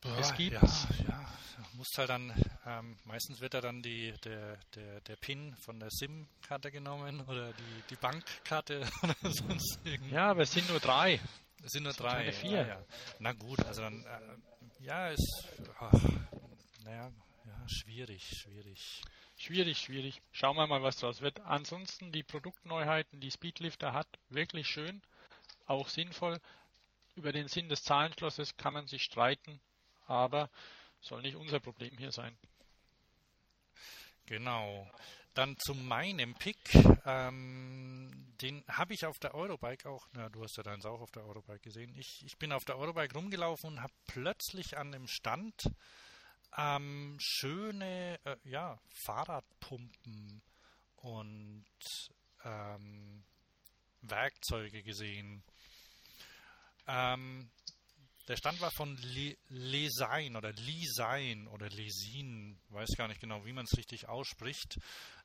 Boah, es gibt ja, ja, muss halt dann ähm, meistens wird da dann die der, der, der PIN von der SIM-Karte genommen oder die, die Bankkarte oder sonst irgendwas. Ja, aber es sind nur drei. Es sind nur es drei. Sind vier. Ja, ja. Na gut, also dann äh, ja, ist ach, naja, ja, schwierig, schwierig. Schwierig, schwierig. Schauen wir mal, was draus wird. Ansonsten die Produktneuheiten, die Speedlifter hat, wirklich schön, auch sinnvoll. Über den Sinn des Zahlenschlosses kann man sich streiten, aber soll nicht unser Problem hier sein. Genau. Dann zu meinem Pick. Ähm, den habe ich auf der Eurobike auch. Na, du hast ja deins auch auf der Eurobike gesehen. Ich, ich bin auf der Eurobike rumgelaufen und habe plötzlich an dem Stand ähm, schöne äh, ja, Fahrradpumpen und ähm, Werkzeuge gesehen. Ähm, Der Stand war von Le oder Lisein oder Lesin, weiß gar nicht genau, wie man es richtig ausspricht.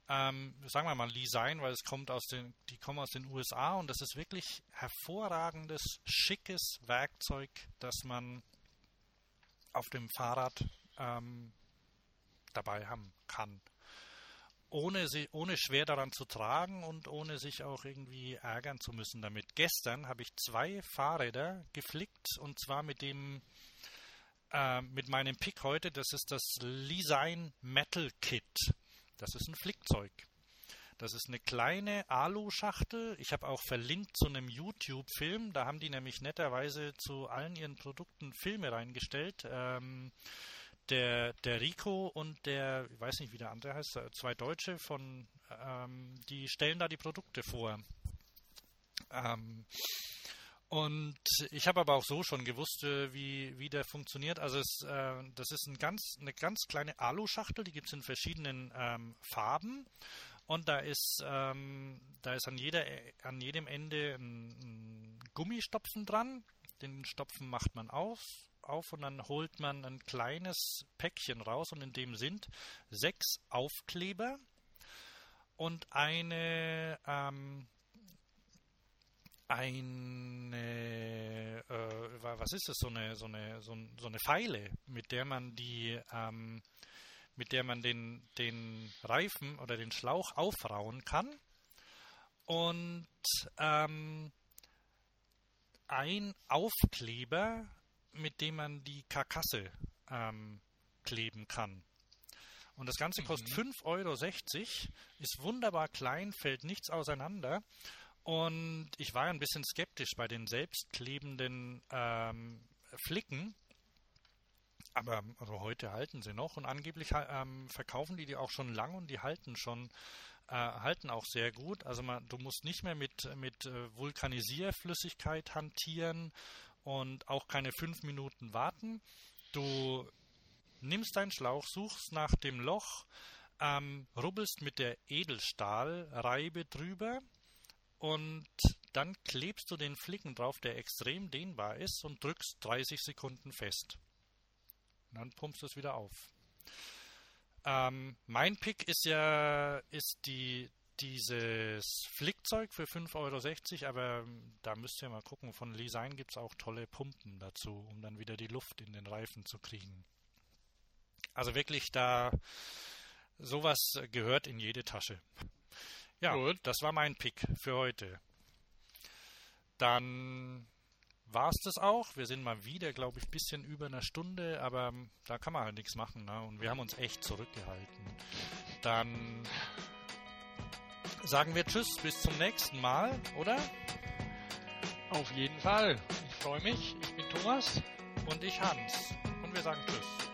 Ähm, sagen wir mal Lisein, weil es kommt aus den, die kommen aus den USA und das ist wirklich hervorragendes, schickes Werkzeug, das man auf dem Fahrrad ähm, dabei haben kann ohne, sie, ohne schwer daran zu tragen und ohne sich auch irgendwie ärgern zu müssen damit. Gestern habe ich zwei Fahrräder geflickt und zwar mit dem äh, mit meinem Pick heute. Das ist das Lesign Metal Kit. Das ist ein Flickzeug. Das ist eine kleine Alu-Schachtel. Ich habe auch verlinkt zu einem YouTube-Film. Da haben die nämlich netterweise zu allen ihren Produkten Filme reingestellt. Ähm, der, der Rico und der, ich weiß nicht, wie der andere heißt, zwei Deutsche von, ähm, die stellen da die Produkte vor. Ähm, und ich habe aber auch so schon gewusst, äh, wie, wie der funktioniert. Also es, äh, das ist ein ganz, eine ganz kleine Alu-Schachtel, die gibt es in verschiedenen ähm, Farben. Und da ist, ähm, da ist an, jeder, an jedem Ende ein, ein Gummistopfen dran. Den Stopfen macht man auf, auf und dann holt man ein kleines Päckchen raus und in dem sind sechs Aufkleber und eine ähm, eine äh, was ist das so eine so eine so, so, eine Pfeile mit der man die ähm, mit der man den den Reifen oder den Schlauch aufrauen kann und ähm, ein Aufkleber mit dem man die Karkasse ähm, kleben kann. Und das Ganze kostet mhm. 5,60 Euro, ist wunderbar klein, fällt nichts auseinander. Und ich war ein bisschen skeptisch bei den selbstklebenden ähm, Flicken. Aber also heute halten sie noch und angeblich ähm, verkaufen die die auch schon lang und die halten schon äh, halten auch sehr gut. Also man, du musst nicht mehr mit mit äh, Vulkanisierflüssigkeit hantieren und auch keine fünf Minuten warten. Du nimmst deinen Schlauch, suchst nach dem Loch, ähm, rubbelst mit der Edelstahlreibe drüber und dann klebst du den Flicken drauf, der extrem dehnbar ist und drückst 30 Sekunden fest. Und dann pumpst du es wieder auf. Ähm, mein Pick ist ja ist die dieses Flickzeug für 5,60 Euro, aber da müsst ihr mal gucken. Von Lesign gibt es auch tolle Pumpen dazu, um dann wieder die Luft in den Reifen zu kriegen. Also wirklich da, sowas gehört in jede Tasche. Ja, Gut. das war mein Pick für heute. Dann war es das auch. Wir sind mal wieder, glaube ich, ein bisschen über einer Stunde, aber da kann man halt nichts machen. Ne? Und wir haben uns echt zurückgehalten. Dann sagen wir Tschüss, bis zum nächsten Mal, oder? Auf jeden Fall. Ich freue mich. Ich bin Thomas. Und ich Hans. Und wir sagen Tschüss.